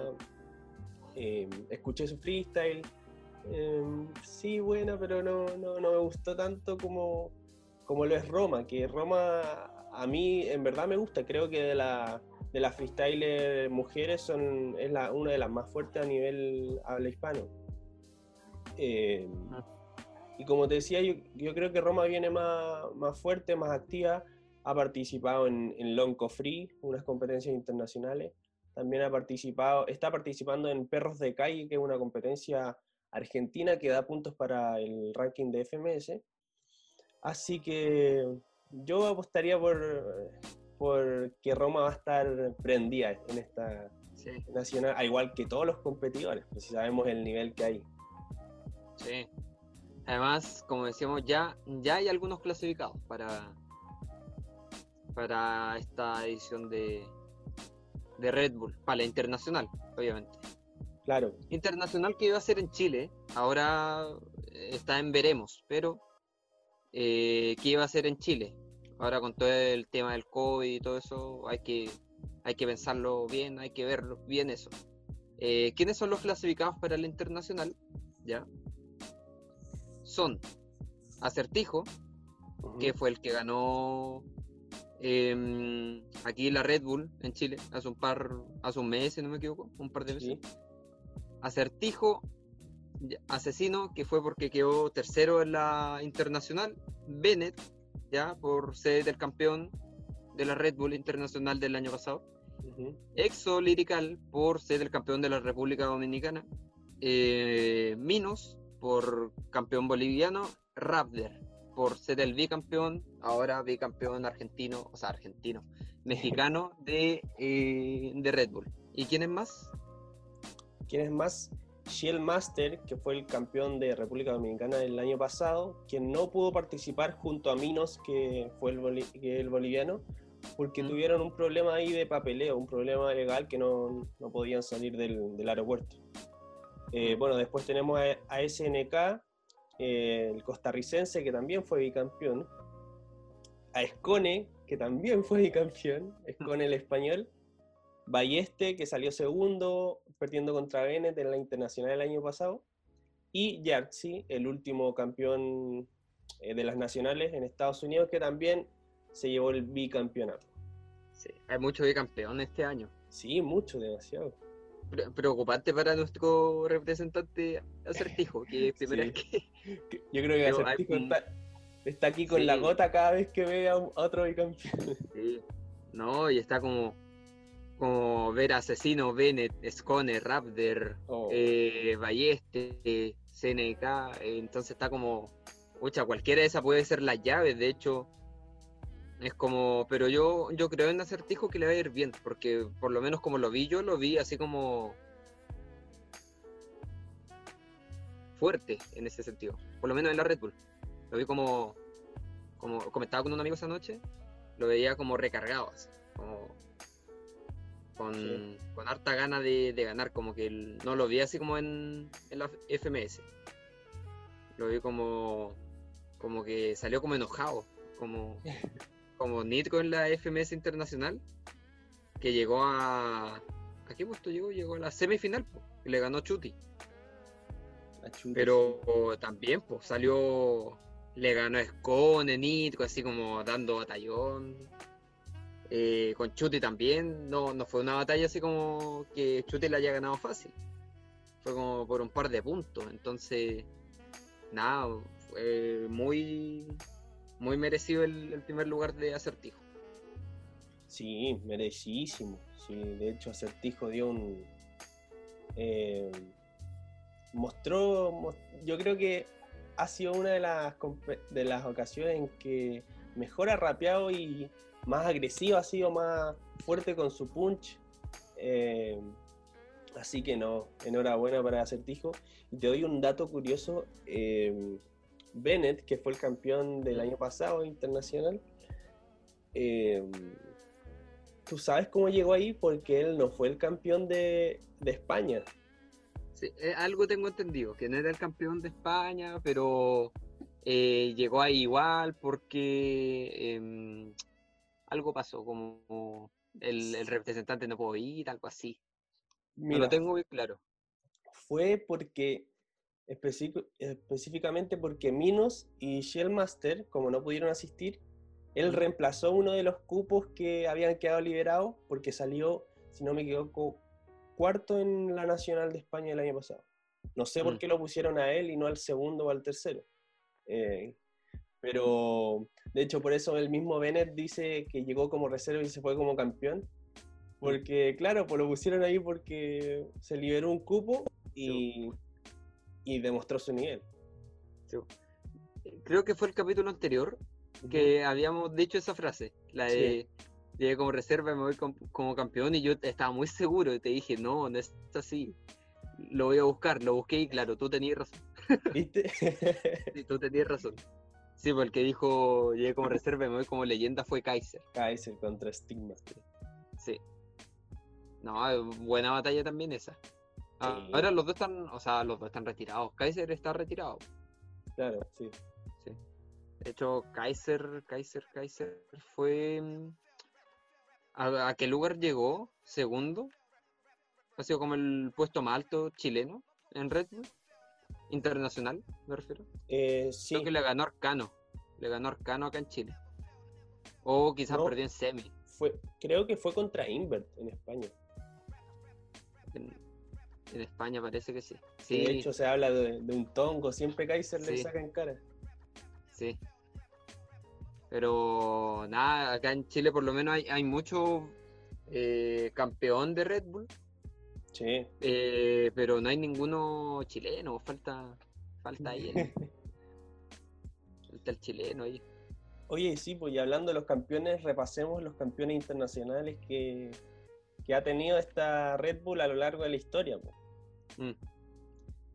eh, escuché su freestyle. Eh, sí, buena, pero no, no, no, me gustó tanto como, como lo es Roma. Que Roma a mí en verdad me gusta. Creo que de la de las freestylers mujeres son, es la, una de las más fuertes a nivel habla hispano. Eh, y como te decía, yo, yo, creo que Roma viene más, más fuerte, más activa. Ha participado en, en Lonco Free, unas competencias internacionales. También ha participado, está participando en Perros de Calle, que es una competencia argentina que da puntos para el ranking de FMS. Así que yo apostaría por, porque Roma va a estar prendida en esta nacional, al igual que todos los competidores, pues si sabemos el nivel que hay. Sí. Además, como decíamos, ya, ya hay algunos clasificados para, para esta edición de, de Red Bull, para la internacional, obviamente. Claro. Internacional que iba a ser en Chile, ahora está en veremos, pero eh, que iba a ser en Chile. Ahora con todo el tema del COVID y todo eso, hay que, hay que pensarlo bien, hay que ver bien eso. Eh, ¿Quiénes son los clasificados para el internacional? Ya. Son Acertijo, que fue el que ganó em, aquí la Red Bull en Chile hace un par, hace un mes, si no me equivoco, un par de meses. Acertijo, Asesino, que fue porque quedó tercero en la internacional. Bennett, por ser el campeón de la Red Bull Internacional del año pasado. Exo Lirical por ser el campeón de la República Dominicana. Eh, Minos por campeón boliviano. Raptor por ser el bicampeón, ahora bicampeón argentino, o sea, argentino, mexicano de, eh, de Red Bull. ¿Y quién es más? ¿Quién es más? Shield Master, que fue el campeón de República Dominicana el año pasado, quien no pudo participar junto a Minos, que fue el, el boliviano, porque mm. tuvieron un problema ahí de papeleo, un problema legal que no, no podían salir del, del aeropuerto. Eh, mm. bueno, después tenemos a, SNK, eh, el costarricense, que también fue bicampeón, a Escone, que también fue bicampeón, Escone el español, Balleste, que salió segundo, perdiendo contra Bennett en la internacional el año pasado, y Yartzi, el último campeón eh, de las nacionales en Estados Unidos, que también se llevó el bicampeonato. Sí, hay muchos bicampeones este año. Sí, mucho, demasiado. Preocupante para nuestro representante Acertijo, que es primera que... Yo creo que Acertijo está, aquí con la gota cada vez que ve a, otro bicampeón. Sí. No, y está como como ver Asesino, Bennett, Scone, Raptor, oh. eh, Balleste, CNK, entonces está como, pucha, cualquiera de esas puede ser la llave, de hecho, es como, pero yo, yo creo en Acertijo que le va a ir bien, porque por lo menos como lo vi yo, lo vi así como fuerte en ese sentido, por lo menos en la Red Bull, lo vi como, como comentaba con un amigo esa noche, lo veía como recargado, así, como con, harta gana de, ganar, como que no lo vi así como en, la FMS. Lo vi como, como que salió como enojado, como, como Nitro en la FMS internacional, que llegó a... ¿A qué puesto llegó? Llegó a la semifinal, y le ganó Chuti. Pero también pues, salió, le ganó a Scone, Nitro, así como dando batallón. Eh, con Chuti también no, no fue una batalla así como que Chuti la haya ganado fácil. Fue como por un par de puntos. Entonces, nada, fue muy, muy merecido el, primer lugar de Acertijo. Sí, merecidísimo. Sí, de hecho, Acertijo dio un. Eh, mostró. Yo creo que ha sido una de las, de las ocasiones en que mejor ha rapeado y más agresivo, ha sido más fuerte con su punch. Eh, así que no, enhorabuena para Acertijo. Te doy un dato curioso. Eh, Bennett, que fue el campeón del año pasado internacional, eh, ¿tú sabes cómo llegó ahí? Porque él no fue el campeón de, de España. Sí, eh, algo tengo entendido, que no era el campeón de España, pero eh, llegó ahí igual porque em, algo pasó, como el, el representante no pudo ir, algo así. No Mira, lo tengo muy claro. fue porque, específicamente porque Minos y Shellmaster, como no pudieron asistir, él reemplazó uno de los cupos que habían quedado liberados porque salió, si no me equivoco, cuarto en la Nacional de España el año pasado. No sé por Mm. qué lo pusieron a él y no al segundo o al tercero. Eh, pero, de hecho, por eso el mismo Bennett dice que llegó como reserva y se fue como campeón. Porque, claro, pues lo pusieron ahí porque se liberó un cupo y, y demostró su nivel. Sí. Creo que fue el capítulo anterior que habíamos dicho esa frase, la Sí. de llegué como reserva y me voy com- como campeón y yo estaba muy seguro y te dije, no, no es así. Lo voy a buscar, lo busqué y claro, tú tenías razón. ¿Viste? Sí, tú tenías razón. Sí, porque dijo llegué como reserva y me voy como leyenda fue Kaiser. Kaiser contra Stigma. Sí. No, buena batalla también esa. Ah, Sí. Ahora los dos están, o sea, los dos están retirados. Kaiser está retirado. Claro, sí. Sí. De hecho, Kaiser, Kaiser, Kaiser fue. mm, ¿A, a qué lugar llegó? Segundo. Ha sido como el puesto más alto chileno en Red Bull. Internacional, me refiero. Eh, sí, Creo que le ganó Arcano. Le ganó Arcano acá en Chile. O quizás No. perdió en semi. fue, creo que fue contra Invert en España. En, en España parece que sí. De Sí, hecho, se habla de, de un tongo. Siempre Kaiser le saca en cara. sí. Pero nada, acá en Chile por lo menos hay, hay mucho eh, campeón de Red Bull. Sí. Eh, pero no hay ninguno chileno, falta, falta ahí el, falta el chileno ahí. Oye, sí, pues y hablando de los campeones, repasemos los campeones internacionales que, que ha tenido esta Red Bull a lo largo de la historia. pues. Mm,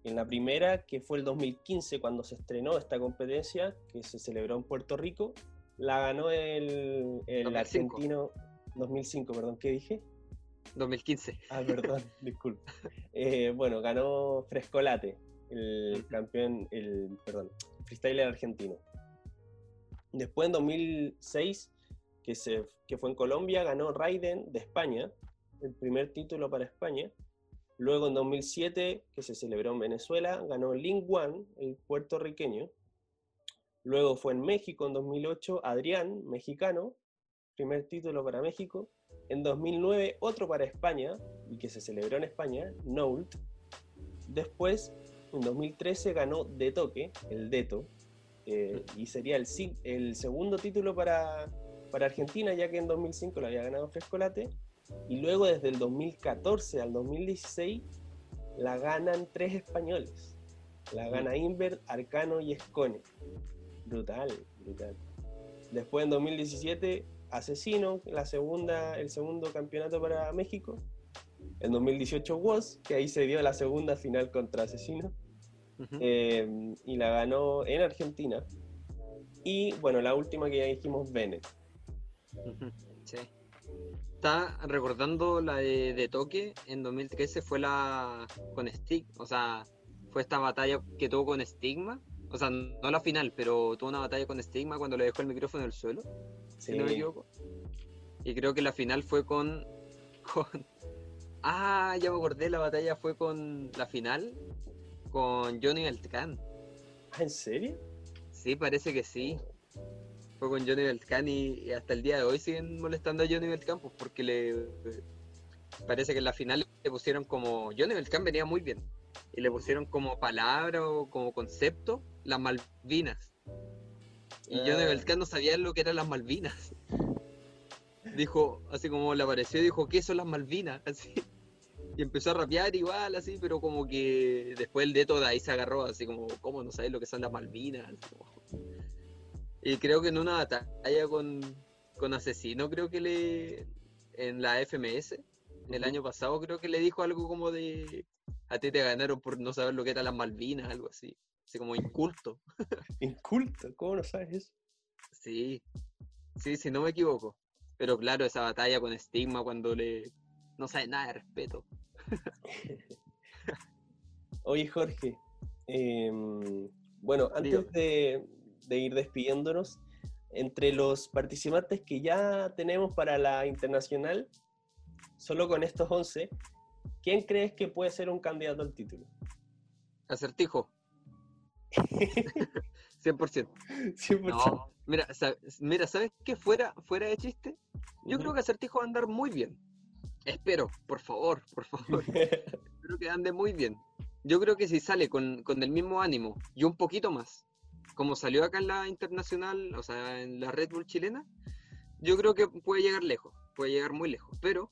En la primera, que fue el 2015, cuando se estrenó esta competencia, que se celebró en Puerto Rico, la ganó el, el 2005. argentino. 2005, perdón, ¿qué dije? 2015. Ah, perdón, disculpe. Eh, bueno, ganó Frescolate, el campeón, el, perdón, freestyler argentino. Después en 2006, que, se, que fue en Colombia, ganó Raiden de España, el primer título para España. Luego en 2007, que se celebró en Venezuela, ganó Ling Wan, el puertorriqueño. Luego fue en México en 2008, Adrián, mexicano, primer título para México. En 2009, otro para España, y que se celebró en España, Noult. Después, en 2013, ganó De Toque, el Deto, eh, y sería el segundo título para, para Argentina, ya que en 2005 lo había ganado Frescolate. Y luego, desde el 2014 al 2016, la ganan tres españoles. La gana Inver, Arcano y Escone. Brutal, brutal. Después en 2017, Asesino, la segunda, el segundo campeonato para México. En 2018 Woz, que ahí se dio la segunda final contra Asesino. Ujú. eh, y la ganó en Argentina. Y bueno, la última que ya dijimos, Bennett. Ujú, Sí. Está recordando la de, de Toque en 2013 fue la con Stigma, o sea, fue esta batalla que tuvo con Stigma, o sea, no la final, pero tuvo una batalla con Stigma cuando le dejó el micrófono en el suelo, si no me equivoco. Y creo que la final fue con, con Ah, ya me acordé, la batalla fue con la final con Johnny Beltrán. Ah, ¿En serio? Sí, parece que sí. Fue con Johnny Beltrán y, hasta el día de hoy siguen molestando a Johnny Beltrán pues, porque le parece que en la final le pusieron como Johnny Beltrán venía muy bien y le pusieron como palabra o como concepto las Malvinas. Y Johnny Ah. Beltrán no sabía lo que eran las Malvinas. Dijo, así como le apareció, dijo, ¿qué son las Malvinas? Así. Y empezó a rapear igual, así, pero como que después el de ahí se agarró, así como, ¿cómo no sabes lo que son las Malvinas? Así como- Y creo que en una batalla con, con Asesino, creo que le. En la FMS, el año pasado, creo que le dijo algo como de. A ti te ganaron por no saber lo que eran las Malvinas, algo así. Así como inculto. Inculto, ¿cómo no sabes eso? Sí. Sí, si no me equivoco. Pero claro, esa batalla con Stigma cuando le no sabe nada de respeto. Oye, Jorge, em, bueno, antes de, ir despidiéndonos, entre los participantes que ya tenemos para la internacional, solo con estos 11, ¿quién crees que puede ser un candidato al título? Acertijo. 100%. 100%. mira, mira, ¿sabes qué? Fuera, fuera de chiste, yo creo que Acertijo va a andar muy bien. Espero, por favor, por favor. Espero que ande muy bien. Yo creo que si sale con, el mismo ánimo y un poquito más, como salió acá en la internacional, o sea, en la Red Bull chilena, yo creo que puede llegar lejos, puede llegar muy lejos, pero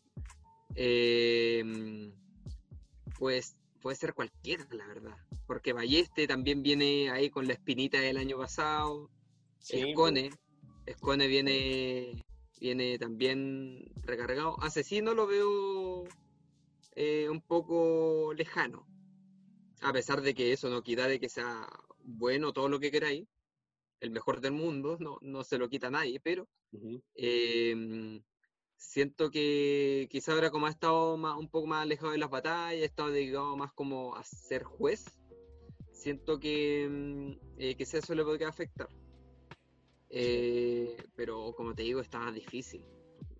pues puede ser cualquiera, la verdad. Porque Balleste también viene ahí con la espinita del año pasado. Sí, Escone, Escone viene viene también recargado. Asesino lo veo eh, un poco lejano, a pesar de que eso no quita de que sea bueno todo lo que queráis, el mejor del mundo, no, no se lo quita a nadie, pero em, siento que quizá ahora como ha estado más, un poco más alejado de las batallas, ha estado dedicado más como a ser juez, siento que em, eh, quizá eso le podría afectar. Eh, pero como te digo, está difícil.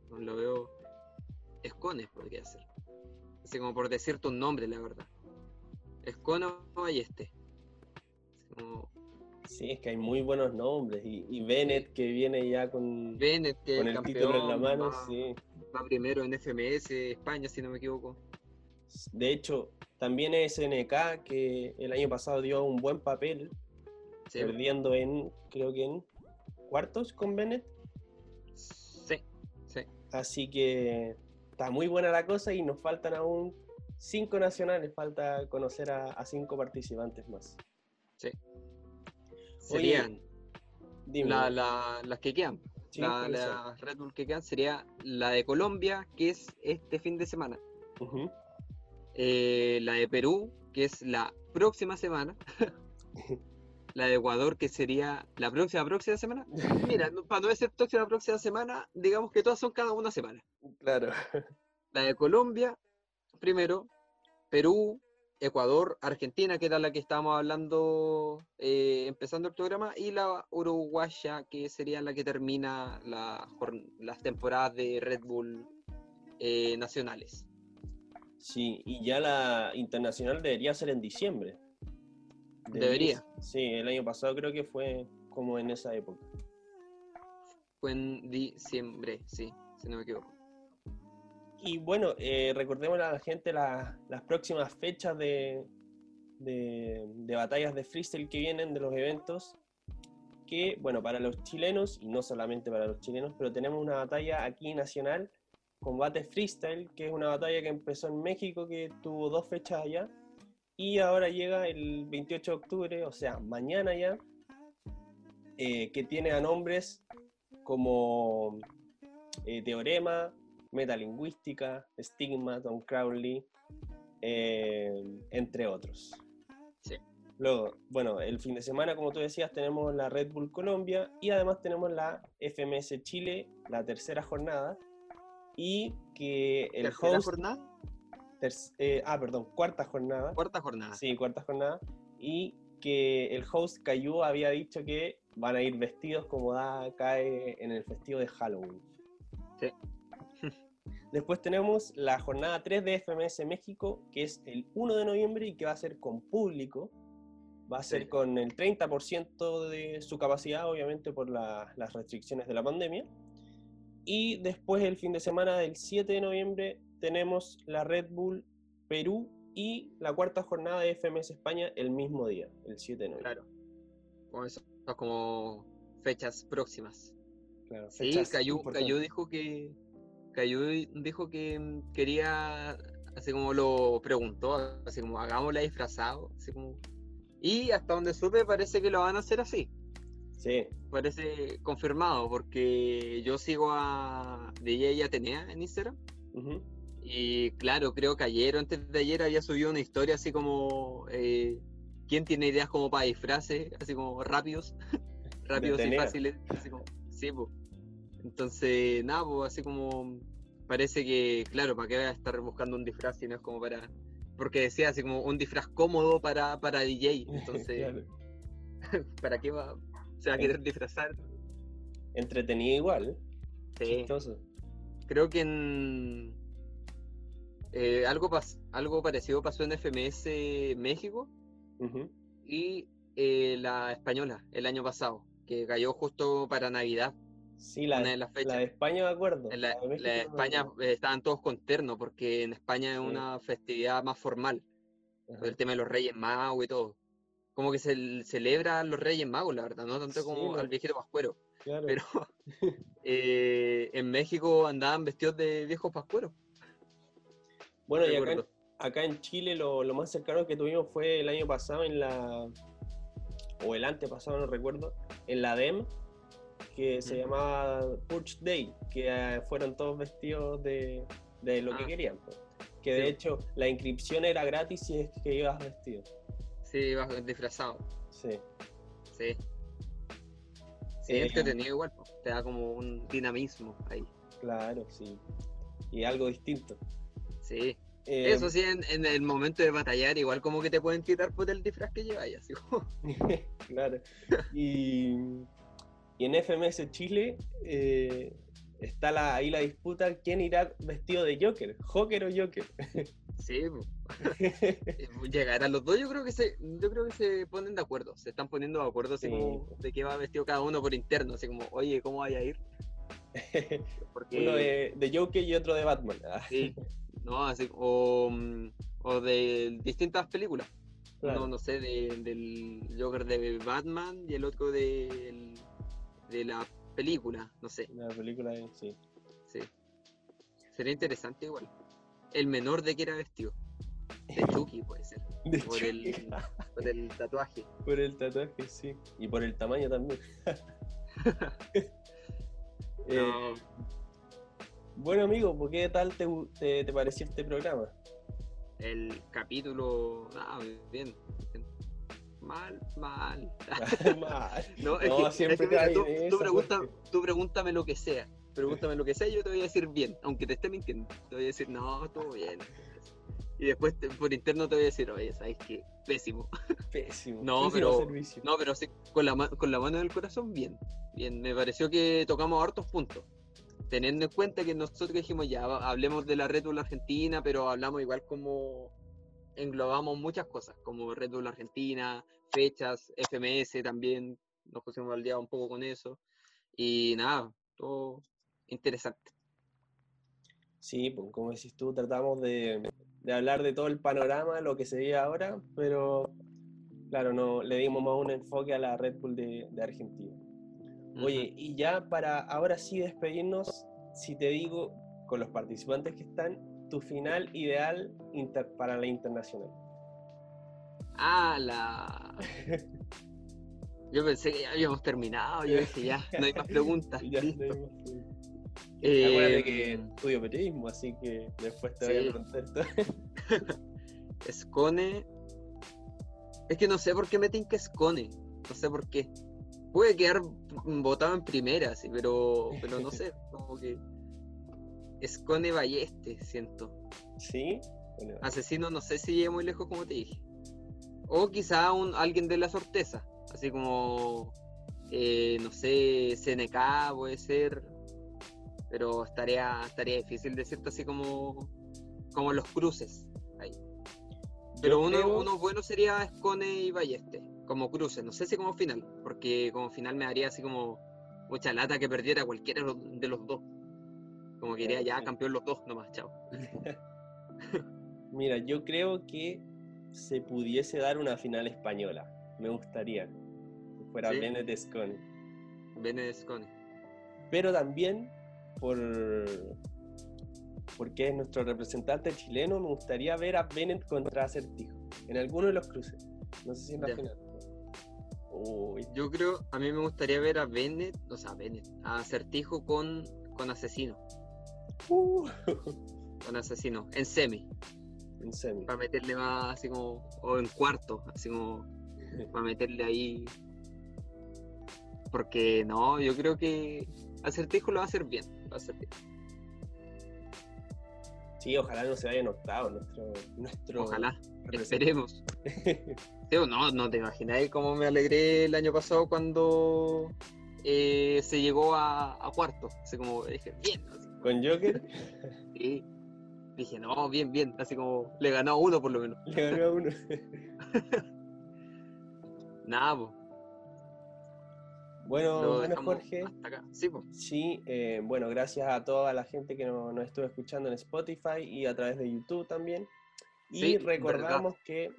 No lo veo. Escones podría ser. Así como por decirte un nombre, la verdad. Escone o Balleste. Sí, es que hay muy buenos nombres. Y, Bennett que viene ya con, Bennett, que con el título en la mano. Va, sí. va primero en FMS España, si no me equivoco. De hecho, también SNK, que el año pasado dio un buen papel, perdiendo en, creo que en cuartos con Bennett. Sí, sí. Así que está muy buena la cosa y nos faltan aún cinco nacionales, falta conocer a, cinco participantes más. Sí. Serían las que quedan. la, Red Bull que quedan sería la de Colombia, que es este fin de semana. Eh, la de Perú, que es la próxima semana. la de Ecuador, que sería la próxima, próxima semana. Mira, para no decir próxima, próxima semana, digamos que todas son cada una semana. Claro. La de Colombia, primero, Perú, Ecuador, Argentina, que era la que estábamos hablando eh, empezando el programa, y la uruguaya, que sería la que termina las temporadas de Red Bull eh, nacionales. Sí, y ya la internacional debería ser en diciembre. Debería. Sí, el año pasado creo que fue como en esa época. Fue en diciembre, sí, si no me equivoco. Y bueno, eh, recordemos a la gente las próximas fechas de, de, de, batallas de freestyle que vienen de los eventos. Que, bueno, para los chilenos, y no solamente para los chilenos, pero tenemos una batalla aquí nacional, Combate Freestyle, que es una batalla que empezó en México, que tuvo dos fechas allá y ahora llega el 28 de octubre, o sea, mañana ya, eh, que tiene a nombres como eh, Teorema, Metalingüística, Stigma, Tom Crowley, eh, entre otros. Sí. Luego, bueno, el fin de semana, como tú decías, tenemos la Red Bull Colombia y además tenemos la FMS Chile, la tercera jornada. Y que el ¿Tercera jornada? Eh, ah, perdón, cuarta jornada. Cuarta jornada. Sí, cuarta jornada. Y que el host Cayu había dicho que van a ir vestidos como da cae en el festivo de Halloween. Sí. Después tenemos la jornada 3 de FMS México, que es el 1 de noviembre y que va a ser con público. Va a ser con el 30% de su capacidad, obviamente por las restricciones de la pandemia. Y después el fin de semana del 7 de noviembre tenemos la Red Bull Perú y la cuarta jornada de FMS España el mismo día, el 7 de noviembre. Claro. Como eso, como fechas próximas. Claro, sí, Cayu, dijo que Cayu dijo que mm, quería, así como lo preguntó, así como hagámosla disfrazado, así como y hasta donde supe parece que lo van a hacer así. Sí. Parece confirmado, porque yo sigo a DJ y Atenea en Instagram. Y claro, creo que ayer o antes de ayer había subido una historia así como eh, ¿quién tiene ideas como para disfraces? Así como rápidos, rápidos y fáciles. Así como, sí, Entonces, nada, pues así como parece que, claro, ¿para qué voy a estar buscando un disfraz si no es como para... Porque decía así como un disfraz cómodo para, para DJ. Entonces, Claro. ¿para qué va? Se va a querer disfrazar. Entretenido igual, ¿eh? Sí. Chistoso. Creo que en... eh, algo, pas- algo parecido pasó en FMS México y eh, la española el año pasado, que cayó justo para Navidad, Sí, la, de las fechas. la de España me acuerdo. En la, de México la de no me España eh, estaban todos con terno, porque en España es Sí. una festividad más formal, Ajá. el tema de los Reyes Magos y todo. Como que se celebra a los Reyes Magos, la verdad, no tanto como no. al viejito pascuero. Claro. Pero eh, en México andaban vestidos de viejos pascueros. Bueno, y acá, en- acá en Chile lo, lo más cercano que tuvimos fue el año pasado en la. o el antepasado, no recuerdo, en la DEM, que se Ujú. llamaba Purge Day, que eh, fueron todos vestidos de, de lo que Ah. querían. pues. Que de Sí. hecho la inscripción era gratis si es que ibas vestido. Sí, vas disfrazado. Sí. Sí. Sí, Eh, entretenido igual, te da como un dinamismo ahí. Claro, sí. Y algo distinto. Sí. Eh, Eso sí, en, en el momento de batallar, igual como que te pueden quitar por el disfraz que así como. claro. Y, y en FMS Chile eh, está la, ahí la disputa quién irá vestido de Joker, Joker o Joker. Sí, llegarán los dos, yo creo que se, yo creo que se ponen de acuerdo, se están poniendo de acuerdo así Sí. como de qué va vestido cada uno por interno, así como, oye, ¿cómo vaya a ir? Porque Uno de, de Joker y otro de Batman. Sí, no, así, o, o de distintas películas. claro. Uno, no sé, de- del Joker de Batman y el otro de, de la película, no sé, La película de- sí. sí. Sería interesante igual. El menor de que era vestido. De Chucky puede ser. De Por Chucky. el, por el tatuaje. Por el tatuaje, sí. Y por el tamaño también. Eh, No, bueno, amigo, ¿por qué tal te, te, te pareció este programa? el capítulo. Ah, bien. bien. Mal, mal. Mal. No, es No, que, siempre es que mira, tú, pregunta- tú pregúntame lo que sea. Pregúntame lo que sea y yo te voy a decir bien, aunque te esté mintiendo. Te voy a decir, no, estuvo bien. Y después te- por interno te voy a decir, oye, ¿sabes qué? Pésimo. Pésimo. No, pésimo pero- servicio. No, pero sí, con la, con la mano del corazón, bien. Bien, me pareció que tocamos hartos puntos. Teniendo en cuenta que nosotros dijimos, ya, hablemos de la Red Bull Argentina, pero hablamos igual como englobamos muchas cosas, como Red Bull Argentina, fechas, FMS también, nos pusimos al día un poco con eso. Y nada, todo interesante. Sí, pues como decís tú, tratamos de, de hablar de todo el panorama, lo que se ve ahora, pero claro, no le dimos más un enfoque a la Red Bull de, de Argentina. Oye, y ya para ahora sí despedirnos, si te digo con los participantes que están, tu final ideal inter- para la internacional. Ah, la. Yo pensé que ya habíamos terminado, yo dije ya, no hay más preguntas. Ya, listo. no hay más preguntas. Eh, Acuérdate que estudio periodismo, así que después te voy Sí. a preguntar todo. Scone. Es que no sé por qué me tinca Scone. No sé por qué. Puede quedar votado en primera, sí, pero, pero no sé. Como que. Scone Balleste, siento. ¿Sí? Bueno, Asesino, no sé si llegue muy lejos, como te dije. O quizá un, alguien de la sorteza. Así como. eh, no sé, CNK puede ser. Pero estaría, estaría difícil decirte así como. Como los cruces. Ahí. Pero uno, creo- uno bueno sería Escone y Balleste, como cruces, no sé si como final, porque como final me daría así como mucha lata que perdiera cualquiera de los- dos. Como que iría ya campeón los dos nomás, chao. Mira, yo creo que se pudiese dar una final española. Me gustaría. Que fuera ¿Sí? Bennett Scone. Bene Escone. Pero también, por porque es nuestro representante chileno, me gustaría ver a Bennett contra Acertijo. En alguno de los cruces. No sé si en la final. Uy, Yo creo, a mí me gustaría ver a Bennett, o sea, Bennett, a Acertijo con, con Asesino, uh, con Asesino, en semi, en semi. para meterle más así como, o en cuarto, así como, para meterle ahí. Porque no, yo creo que Acertijo lo va a hacer bien. Lo va a hacer bien. Sí, ojalá no se vaya en octavo nuestro. nuestro Ojalá. Esperemos. No, no te imagináis cómo me alegré el año pasado cuando eh, se llegó a, a cuarto. Así como dije, bien. así, Con Joker sí. Dije, no, bien, bien. Así como le ganó a uno por lo menos. le ganó a uno. Nada, pues. Bueno, bueno Jorge. hasta acá. Sí. Sí, eh, bueno, gracias a toda la gente que nos, nos estuvo escuchando en Spotify y a través de YouTube también. Y Sí, recordamos que,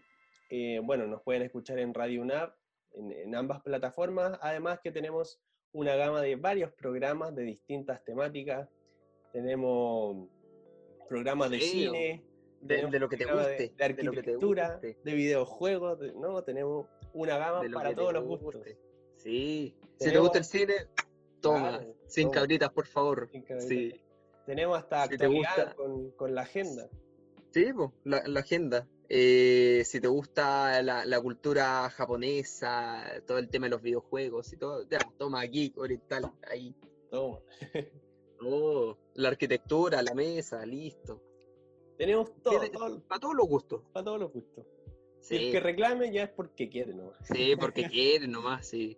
eh, bueno, nos pueden escuchar en Radio UNAV, en, en ambas plataformas. Además que tenemos una gama de varios programas de distintas temáticas. Tenemos programas de cine, De, lo que te guste. de, de arquitectura, de videojuegos, de- ¿no? Tenemos una gama lo para todos los gustos. guste. Sí. Si te gusta el cine, toma. Claro, sin toma. cabritas, por favor. Cabritas. Sí. Tenemos hasta Si te gusta- con, con la agenda. Sí, po, la, la agenda. Eh, si te gusta la, la cultura japonesa, todo el tema de los videojuegos y todo, ya, toma aquí, oriental, ahí. Toma. Oh, la arquitectura, la mesa, listo. Tenemos todo, todo- Para todos los gustos. para todos los gustos. Y el Sí, que reclame ya es porque quiere, ¿no? sí, porque quieren nomás, sí.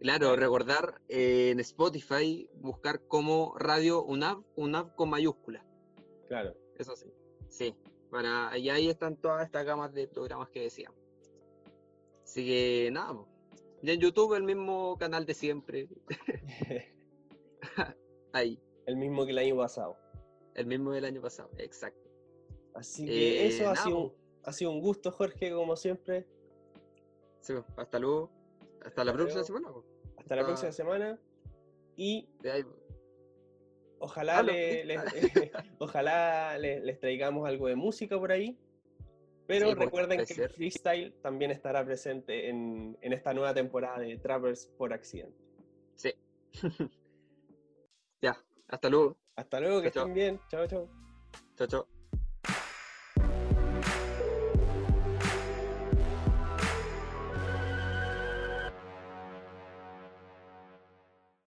Claro, recordar eh, en Spotify buscar como radio UNAV, UNAV con mayúscula. Claro. Eso sí. Sí. Para, y ahí están todas estas gamas de programas que decíamos. Así que nada, po. y en YouTube el mismo canal de siempre. Ahí, el mismo que el año pasado. el mismo del año pasado. Exacto. Así que Eh, eso ha sido, ha sido un gusto, Jorge, como siempre. Sí, hasta luego. Hasta la próxima semana. Hasta la Ah. próxima semana. Y De ahí, ojalá, le- sí. le- ojalá le- les traigamos algo de música por ahí. Pero Sí, recuerden que el freestyle también estará presente en, en esta nueva temporada de Trappers por accidente. Sí. ya, hasta luego. Hasta luego, que Chao, chao. estén bien. Chao, chao. Chao, chao.